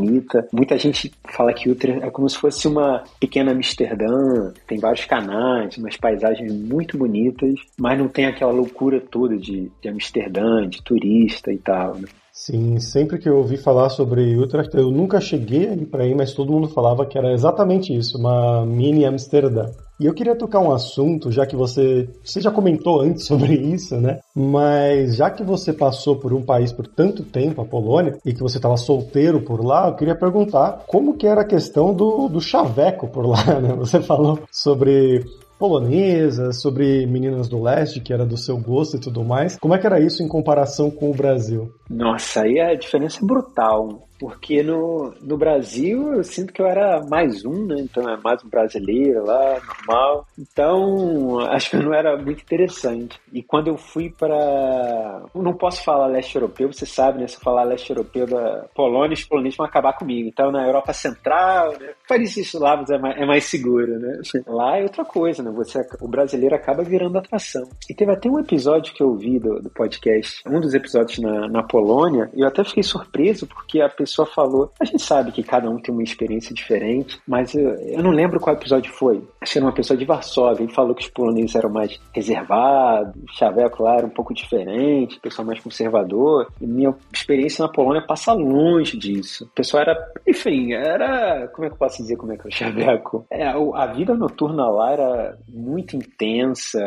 Muita gente fala que Utrecht é como se fosse uma pequena Amsterdã, tem vários canais, umas paisagens muito bonitas, mas não tem aquela loucura toda de, de Amsterdã, de turista e tal. Né? Sim, sempre que eu ouvi falar sobre Utrecht, eu nunca cheguei aí para ir, mas todo mundo falava que era exatamente isso, uma mini Amsterdã. E eu queria tocar um assunto, já que você, você já comentou antes [LAUGHS] sobre isso, né? Mas já que você passou por um país por tanto tempo, a Polônia, e que você estava solteiro por lá, eu queria perguntar como que era a questão do, do chaveco por lá, [LAUGHS] né? Você falou sobre polonesa, sobre meninas do leste, que era do seu gosto e tudo mais. Como é que era isso em comparação com o Brasil? Nossa, aí a diferença é brutal. Porque no, no Brasil eu sinto que eu era mais um, né? Então é mais um brasileiro lá, normal. Então acho que não era muito interessante. E quando eu fui para. Não posso falar leste europeu, você sabe, né? Se eu falar leste europeu da Polônia, os poloneses vão acabar comigo. Então na Europa Central, né? Países eslavos é mais, é mais seguro, né? [LAUGHS] Lá é outra coisa, né? Você, o brasileiro acaba virando atração. E teve até um episódio que eu vi do, do podcast, um dos episódios na, na Polônia, e eu até fiquei surpreso porque a falou. A gente sabe que cada um tem uma experiência diferente, mas eu, eu não lembro qual episódio foi. Acho que era uma pessoa de Varsóvia. Ele falou que os poloneses eram mais reservados, o chaveco lá era um pouco diferente, o pessoal mais conservador. E minha experiência na Polônia passa longe disso. O pessoal era, enfim, era. Como é que eu posso dizer como é que é o chaveco? É, a vida noturna lá era muito intensa.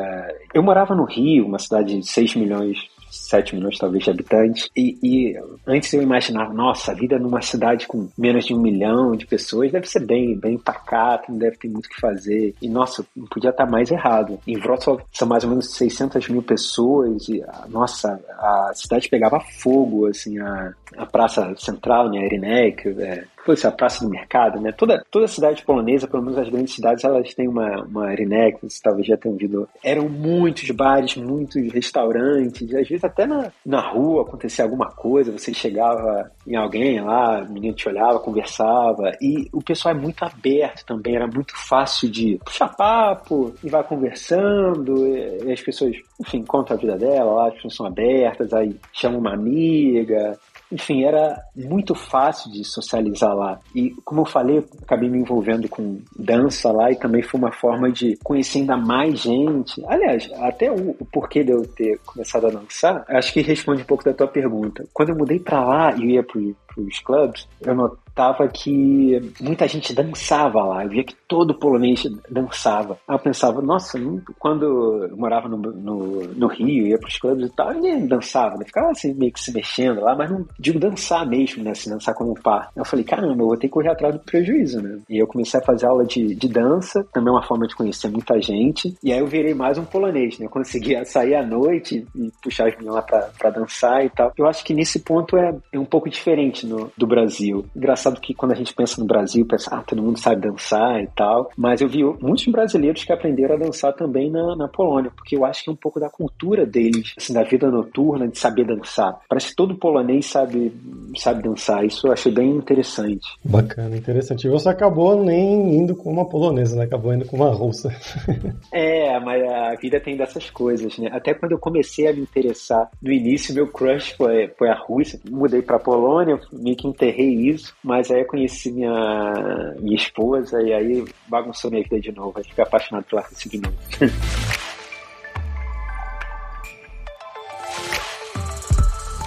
Eu morava no Rio, uma cidade de 6 milhões 7 milhões talvez de habitantes. E, e, antes eu imaginava, nossa, a vida numa cidade com menos de um milhão de pessoas deve ser bem, bem pacata, não deve ter muito o que fazer. E nossa, não podia estar mais errado. Em Wrocław são mais ou menos 600 mil pessoas e, nossa, a cidade pegava fogo, assim, a, a praça central, né, Irinek, é, Putz, a Praça do Mercado, né? Toda, toda cidade polonesa, pelo menos as grandes cidades, elas têm uma, uma Irinek, você talvez já tenham ouvido. Eram muitos bares, muitos restaurantes, às vezes até na, na rua acontecia alguma coisa, você chegava em alguém lá, o menino te olhava, conversava, e o pessoal é muito aberto também, era muito fácil de puxar papo e vai conversando, e, e as pessoas, enfim, contam a vida dela, lá, as pessoas são abertas, aí chama uma amiga, enfim, era muito fácil de socializar lá. E, como eu falei, acabei me envolvendo com dança lá e também foi uma forma de conhecer ainda mais gente. Aliás, até o, o porquê de eu ter começado a dançar, acho que responde um pouco da tua pergunta. Quando eu mudei para lá e ia pro, pros clubes, eu notava que muita gente dançava lá. Eu via que todo polonês dançava. Aí eu pensava, nossa, quando eu morava no, no, no Rio, ia pros clubes e tal, ninguém dançava, né? Ficava assim, meio que se mexendo lá, mas não digo dançar mesmo, né? Assim, dançar como par. Eu falei, caramba, eu vou ter que correr atrás do prejuízo, né? E eu comecei a fazer aula de, de dança, também uma forma de conhecer muita gente. E aí eu virei mais um polonês, né? Eu conseguia [LAUGHS] sair à noite e puxar as meninas lá pra, pra dançar e tal. Eu acho que nesse ponto é, é um pouco diferente no, do Brasil. Engraçado que quando a gente pensa no Brasil, pensa, ah, todo mundo sabe dançar e tal. Mas eu vi muitos brasileiros que aprenderam a dançar também na, na Polônia, porque eu acho que é um pouco da cultura deles, assim, da vida noturna, de saber dançar. Parece que todo polonês sabe, sabe dançar. Isso eu achei bem interessante. Bacana, interessante. E você acabou nem indo com uma polonesa, né? Acabou indo com uma russa. [LAUGHS] é, mas a vida tem dessas coisas, né? Até quando eu comecei a me interessar, no início, meu crush foi, foi a Rússia. Mudei pra Polônia, meio que enterrei isso, mas aí eu conheci minha, minha esposa e aí bagunçou minha vida de novo. Aí fiquei apaixonado pela Rússia de novo. [LAUGHS]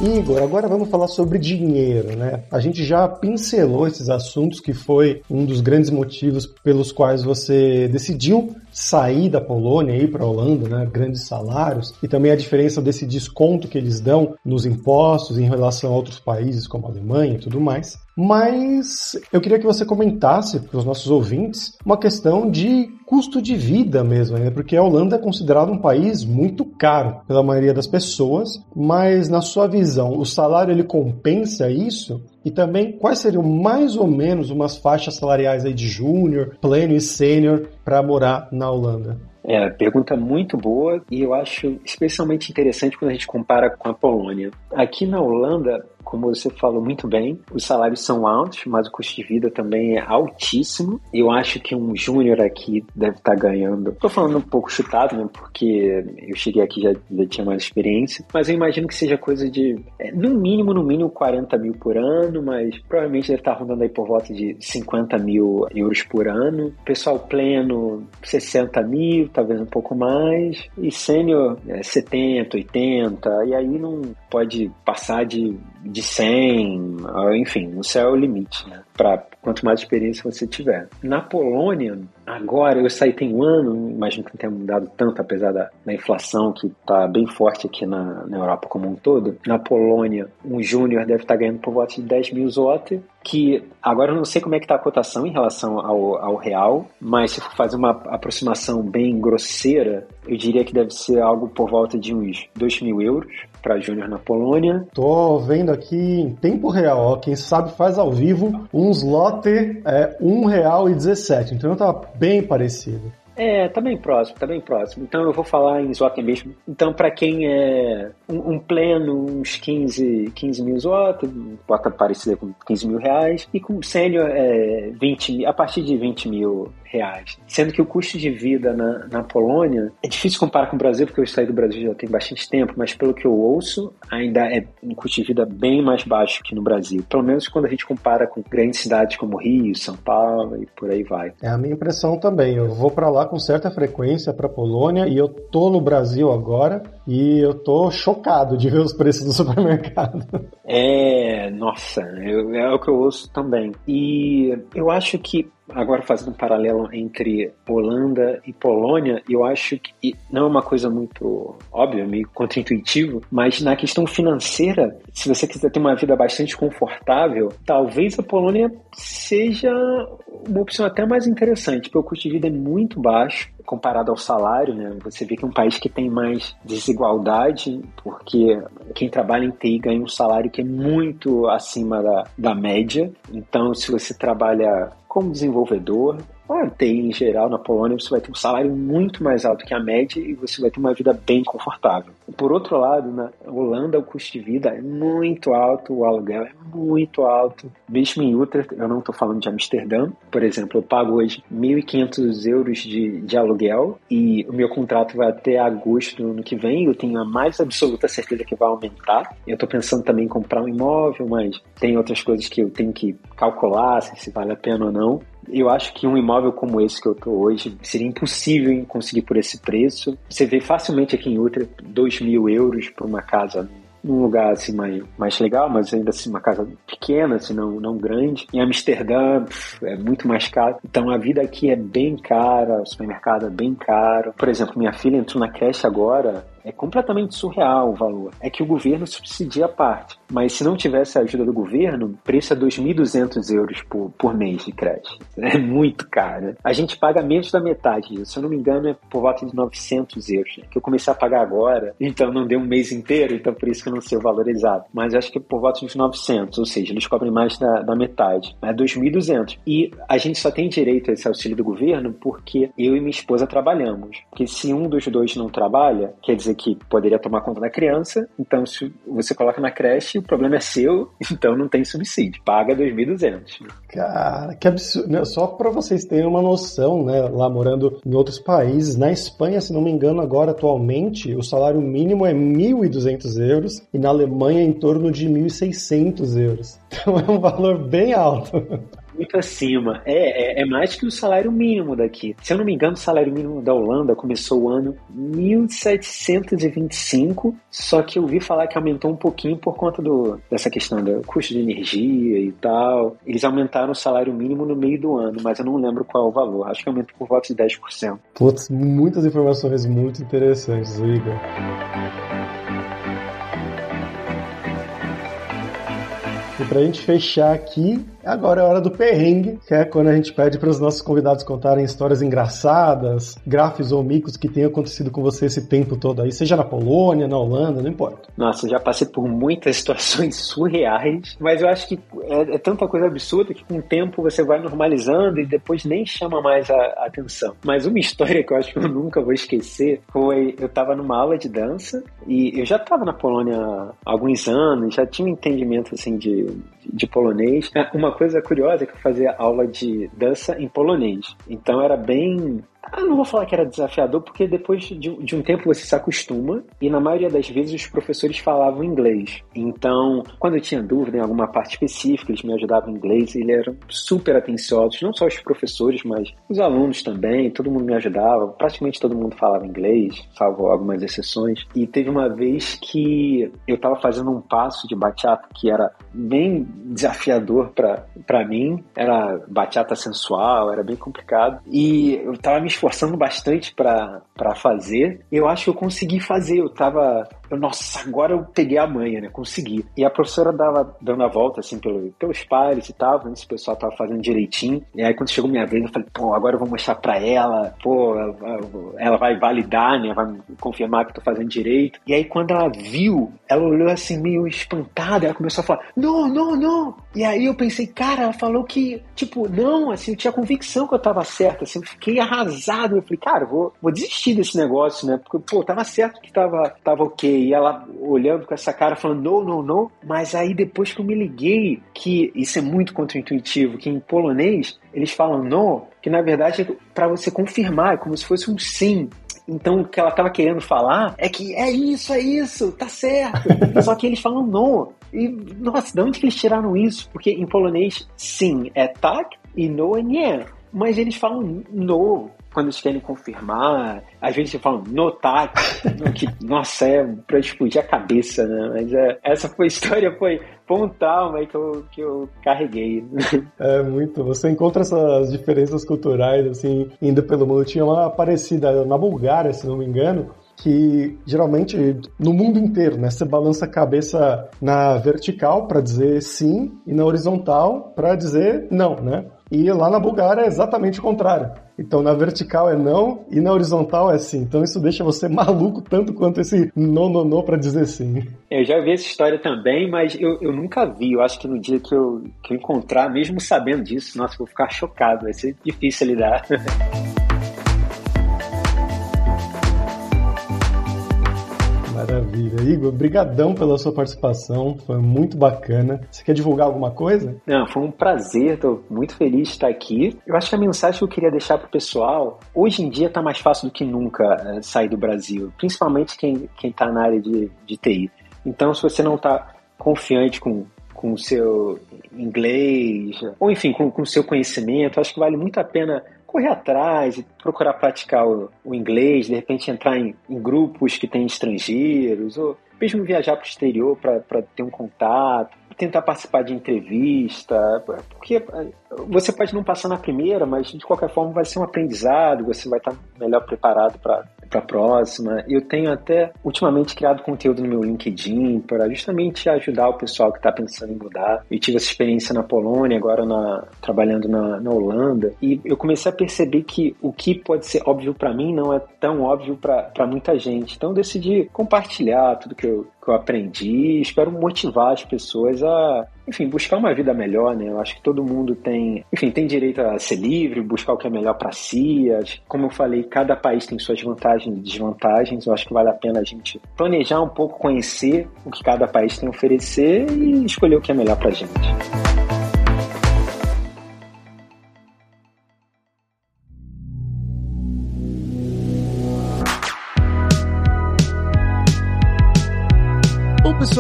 Igor, agora vamos falar sobre dinheiro, né? A gente já pincelou esses assuntos que foi um dos grandes motivos pelos quais você decidiu sair da Polônia e ir para a Holanda, né? Grandes salários e também a diferença desse desconto que eles dão nos impostos em relação a outros países como a Alemanha e tudo mais. Mas eu queria que você comentasse para os nossos ouvintes uma questão de custo de vida mesmo, né? porque a Holanda é considerado um país muito caro pela maioria das pessoas, mas na sua visão, o salário ele compensa isso? E também quais seriam mais ou menos umas faixas salariais aí de júnior, pleno e sênior para morar na Holanda? É, pergunta muito boa e eu acho especialmente interessante quando a gente compara com a Polônia. Aqui na Holanda, como você falou muito bem, os salários são altos, mas o custo de vida também é altíssimo. Eu acho que um júnior aqui deve estar ganhando. Estou falando um pouco chutado, né? Porque eu cheguei aqui já, já tinha mais experiência, mas eu imagino que seja coisa de, é, no mínimo, no mínimo 40 mil por ano, mas provavelmente deve estar rondando aí por volta de 50 mil euros por ano. Pessoal pleno, 60 mil, talvez um pouco mais. E sênior, é, 70, 80. E aí não pode passar de de 100, enfim, o céu é o limite, né? Para quanto mais experiência você tiver. Na Polônia, agora eu saí tem um ano, imagino que não tenha mudado tanto, apesar da, da inflação que está bem forte aqui na, na Europa como um todo. Na Polônia, um júnior deve estar tá ganhando por volta de 10 mil zloty que agora eu não sei como é que está a cotação em relação ao, ao real, mas se for fazer uma aproximação bem grosseira, eu diria que deve ser algo por volta de uns 2 mil euros para Júnior na Polônia. Tô vendo aqui em tempo real, ó, quem sabe faz ao vivo, um slot é R$ 1,17, então tá bem parecido. É, tá bem próximo, tá bem próximo. Então eu vou falar em zloty mesmo. Então, para quem é um, um, pleno, uns 15, 15 mil zloty, bota parecida com 15 mil reais, e com sênior é 20 a partir de 20 mil reais. Sendo que o custo de vida na, na Polônia é difícil comparar com o Brasil, porque eu saí do Brasil já tem bastante tempo, mas pelo que eu ouço, ainda é um custo de vida bem mais baixo que no Brasil. Pelo menos quando a gente compara com grandes cidades como Rio, São Paulo e por aí vai. É a minha impressão também. Eu vou para lá com certa frequência para Polônia e eu tô no Brasil agora e eu tô chocado de ver os preços do [LAUGHS] supermercado. É, nossa, eu, é o que eu ouço também. E eu acho que agora fazendo um paralelo entre Holanda e Polônia, eu acho que não é uma coisa muito óbvia, meio contraintuitivo, mas na questão financeira, se você quiser ter uma vida bastante confortável, talvez a Polônia seja uma opção até mais interessante, porque o custo de vida é muito baixo comparado ao salário, né? Você vê que é um país que tem mais desigualdade, porque quem trabalha em TI ganha um salário que é muito acima da, da média. Então, se você trabalha como desenvolvedor, a TI em geral na Polônia você vai ter um salário muito mais alto que a média e você vai ter uma vida bem confortável. Por outro lado, na Holanda o custo de vida é muito alto, o aluguel é muito alto. Mesmo em Utrecht, eu não estou falando de Amsterdã, por exemplo, eu pago hoje 1.500 euros de, de aluguel e o meu contrato vai até agosto do ano que vem. Eu tenho a mais absoluta certeza que vai aumentar. Eu estou pensando também em comprar um imóvel, mas tem outras coisas que eu tenho que calcular se vale a pena ou não. Eu acho que um imóvel como esse que eu tô hoje seria impossível conseguir por esse preço. Você vê facilmente aqui em Utrecht 2 mil euros por uma casa num lugar assim mais, mais legal, mas ainda assim uma casa pequena, assim, não, não grande. Em Amsterdã é muito mais caro. Então a vida aqui é bem cara, o supermercado é bem caro. Por exemplo, minha filha entrou na creche agora, é completamente surreal o valor. É que o governo subsidia a parte. Mas se não tivesse a ajuda do governo, o preço é 2.200 euros por, por mês de creche. [LAUGHS] É muito caro. A gente paga menos da metade disso. Se eu não me engano, é por volta de 900 euros. Né? Que eu comecei a pagar agora, então não deu um mês inteiro, então por isso que eu não sei o valor exato. Mas acho que é por volta de 900, ou seja, eles cobrem mais da, da metade. É 2.200. E a gente só tem direito a esse auxílio do governo porque eu e minha esposa trabalhamos. Porque se um dos dois não trabalha, quer dizer que poderia tomar conta da criança, então se você coloca na creche, o problema é seu, [LAUGHS] então não tem subsídio. Paga 2.200. Cara, que absurdo. Só para vocês terem uma noção, né, lá morando em outros países, na Espanha, se não me engano, agora atualmente, o salário mínimo é 1.200 euros e na Alemanha em torno de 1.600 euros. [LAUGHS] Então é um valor bem alto muito acima. É, é, é, mais que o salário mínimo daqui. Se eu não me engano, o salário mínimo da Holanda começou o ano 1725, só que eu vi falar que aumentou um pouquinho por conta do, dessa questão do custo de energia e tal. Eles aumentaram o salário mínimo no meio do ano, mas eu não lembro qual é o valor. Acho que aumentou por volta de 10%. Putz, muitas informações muito interessantes, Igor. E pra gente fechar aqui, Agora é hora do perrengue, que é quando a gente pede para os nossos convidados contarem histórias engraçadas, grafes ou micos que tenham acontecido com você esse tempo todo aí, seja na Polônia, na Holanda, não importa. Nossa, já passei por muitas [LAUGHS] situações surreais, mas eu acho que é, é tanta coisa absurda que com o tempo você vai normalizando e depois nem chama mais a, a, atenção. Mas uma história que eu acho que eu nunca vou esquecer foi: eu estava numa aula de dança e eu já estava na Polônia há alguns anos, já tinha um entendimento assim de, de polonês. Uma coisa curiosa é que eu fazia aula de dança em polonês. Então era bem eu não vou falar que era desafiador, porque depois de, de, um tempo você se acostuma e na maioria das vezes os professores falavam inglês. Então, quando eu tinha dúvida em alguma parte específica, eles me ajudavam em inglês e eles eram super atenciosos, não só os professores, mas os alunos também, todo mundo me ajudava, praticamente todo mundo falava inglês, salvo algumas exceções. E teve uma vez que eu estava fazendo um passo de bachata que era bem desafiador para mim, era bachata sensual, era bem complicado, e eu estava me esforçando bastante para fazer. Eu acho que eu consegui fazer. Eu tava Eu, nossa, agora eu peguei a manha, né? Consegui. E a professora dava dando a volta, assim, pelo, pelos pares e tal, vendo se o pessoal tava fazendo direitinho. E aí, quando chegou minha vez, eu falei, pô, agora eu vou mostrar pra ela, pô, ela vai validar, né? Vai confirmar que eu tô fazendo direito. E aí, quando ela viu, ela olhou assim, meio espantada, ela começou a falar, não, não, não. E aí eu pensei, cara, ela falou que, tipo, não, assim, eu tinha convicção que eu tava certo, assim, eu fiquei arrasado. Eu falei, cara, vou, vou desistir desse negócio, né? Porque, pô, tava certo que tava, tava ok. E ela olhando com essa cara, falando, não, não, não. Mas aí depois que eu me liguei, que isso é muito contraintuitivo, que em polonês eles falam no, que na verdade é para você confirmar, é como se fosse um sim. Então, o que ela estava querendo falar é que é isso, é isso, tá certo. [LAUGHS] Só que eles falam no. E, nossa, de onde que eles tiraram isso? Porque em polonês, sim é tak e no é nie. Mas eles falam no quando eles querem confirmar. Às vezes eles falam no tak. [LAUGHS] que, nossa, é pra explodir a cabeça, né? Mas é, essa foi a [LAUGHS] história, foi, foi um trauma aí que eu, que eu carreguei. [LAUGHS] É muito. Você encontra essas diferenças culturais, assim, indo pelo mundo. Tinha uma parecida na Bulgária, se não me engano, que geralmente no mundo inteiro, né, você balança a cabeça na vertical para dizer sim e na horizontal para dizer não, né? E lá na Bulgária é exatamente o contrário. Então na vertical é não e na horizontal é sim. Então isso deixa você [LAUGHS] maluco tanto quanto esse não, não, não para dizer sim. Eu já vi essa história também, mas eu, eu nunca vi. Eu acho que no dia que eu, que eu encontrar, mesmo sabendo disso, nossa, vou ficar chocado. Vai ser difícil lidar. [LAUGHS] Maravilha. Igor, brigadão pela sua participação, foi muito bacana. Você quer divulgar alguma coisa? Não, foi um prazer, estou muito feliz de estar aqui. Eu acho que a mensagem que eu queria deixar para o pessoal, hoje em dia está mais fácil do que nunca é, sair do Brasil, principalmente quem está na área de, de TI. Então, se você não está confiante com com o seu inglês, ou enfim, com o seu conhecimento, acho que vale muito a pena correr atrás e procurar praticar o, o inglês, de repente entrar em, em, grupos que têm estrangeiros, ou mesmo viajar para o exterior para ter um contato, tentar participar de entrevista, porque eh, você pode não passar na primeira, mas de qualquer forma vai ser um aprendizado, você vai estar melhor preparado para para a próxima. Eu tenho até ultimamente criado conteúdo no meu LinkedIn para justamente ajudar o pessoal que está pensando em mudar. Eu tive essa experiência na Polônia, agora na, trabalhando na, na Holanda, e eu comecei a perceber que o que pode ser óbvio para mim não é tão óbvio para muita gente. Então eu decidi compartilhar tudo que eu, que eu aprendi e espero motivar as pessoas a enfim, buscar uma vida melhor, né? Eu acho que todo mundo tem, enfim, tem direito a ser livre, buscar o que é melhor para si. Como eu falei, cada país tem suas vantagens e desvantagens. Eu acho que vale a pena a gente planejar um pouco, conhecer o que cada país tem a oferecer e escolher o que é melhor para gente.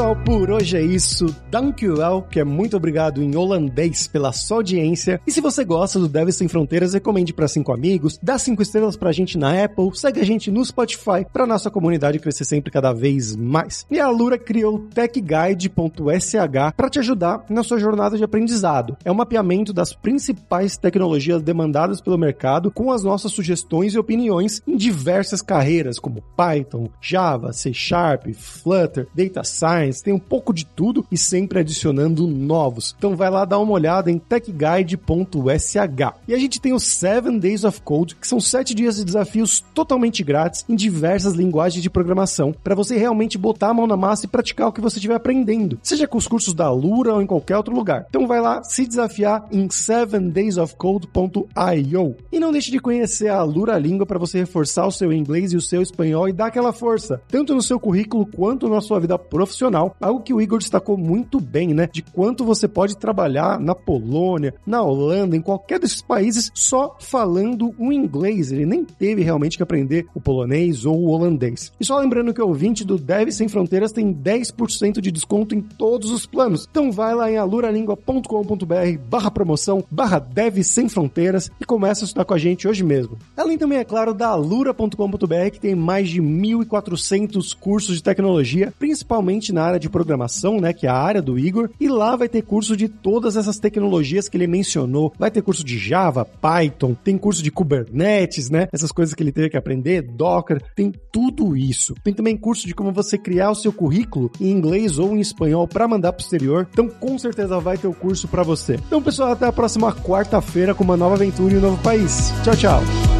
Pessoal, por hoje é isso. Dankjewel, que é muito obrigado em holandês pela sua audiência. E se você gosta do Deve Sem Fronteiras, recomende para cinco amigos, dá cinco estrelas pra gente na Apple, segue a gente no Spotify pra nossa comunidade crescer sempre cada vez mais. E a Lura criou techguide.sh para te ajudar na sua jornada de aprendizado. É um mapeamento das principais tecnologias demandadas pelo mercado com as nossas sugestões e opiniões em diversas carreiras como Python, Java, C Sharp, Flutter, Data Science, tem um pouco de tudo e sempre adicionando novos. Então vai lá dar uma olhada em techguide.sh. E a gente tem os 7 Days of Code, que são 7 dias de desafios totalmente grátis em diversas linguagens de programação, para você realmente botar a mão na massa e praticar o que você estiver aprendendo, seja com os cursos da Lura ou em qualquer outro lugar. Então vai lá se desafiar em 7daysofcode.io. E não deixe de conhecer a Lura Língua para você reforçar o seu inglês e o seu espanhol e dar aquela força, tanto no seu currículo quanto na sua vida profissional profissional, algo que o Igor destacou muito bem, né? De quanto você pode trabalhar na Polônia, na Holanda, em qualquer desses países só falando o inglês. Ele nem teve realmente que aprender o polonês ou o holandês. E só lembrando que o ouvinte do Deve Sem Fronteiras tem 10% de desconto em todos os planos. Então vai lá em aluralingua.com.br barra promoção, barra Deve Sem Fronteiras e começa a estudar com a gente hoje mesmo. Além também, é claro, da alura.com.br que tem mais de 1.400 cursos de tecnologia, principalmente na na área de programação, né, que é a área do Igor, e lá vai ter curso de todas essas tecnologias que ele mencionou. Vai ter curso de Java, Python, tem curso de Kubernetes, né? Essas coisas que ele teve que aprender, Docker, tem tudo isso. Tem também curso de como você criar o seu currículo em inglês ou em espanhol para mandar pro exterior. Então, com certeza vai ter o curso para você. Então, pessoal, até a próxima quarta-feira com uma nova aventura em um novo país. Tchau, tchau.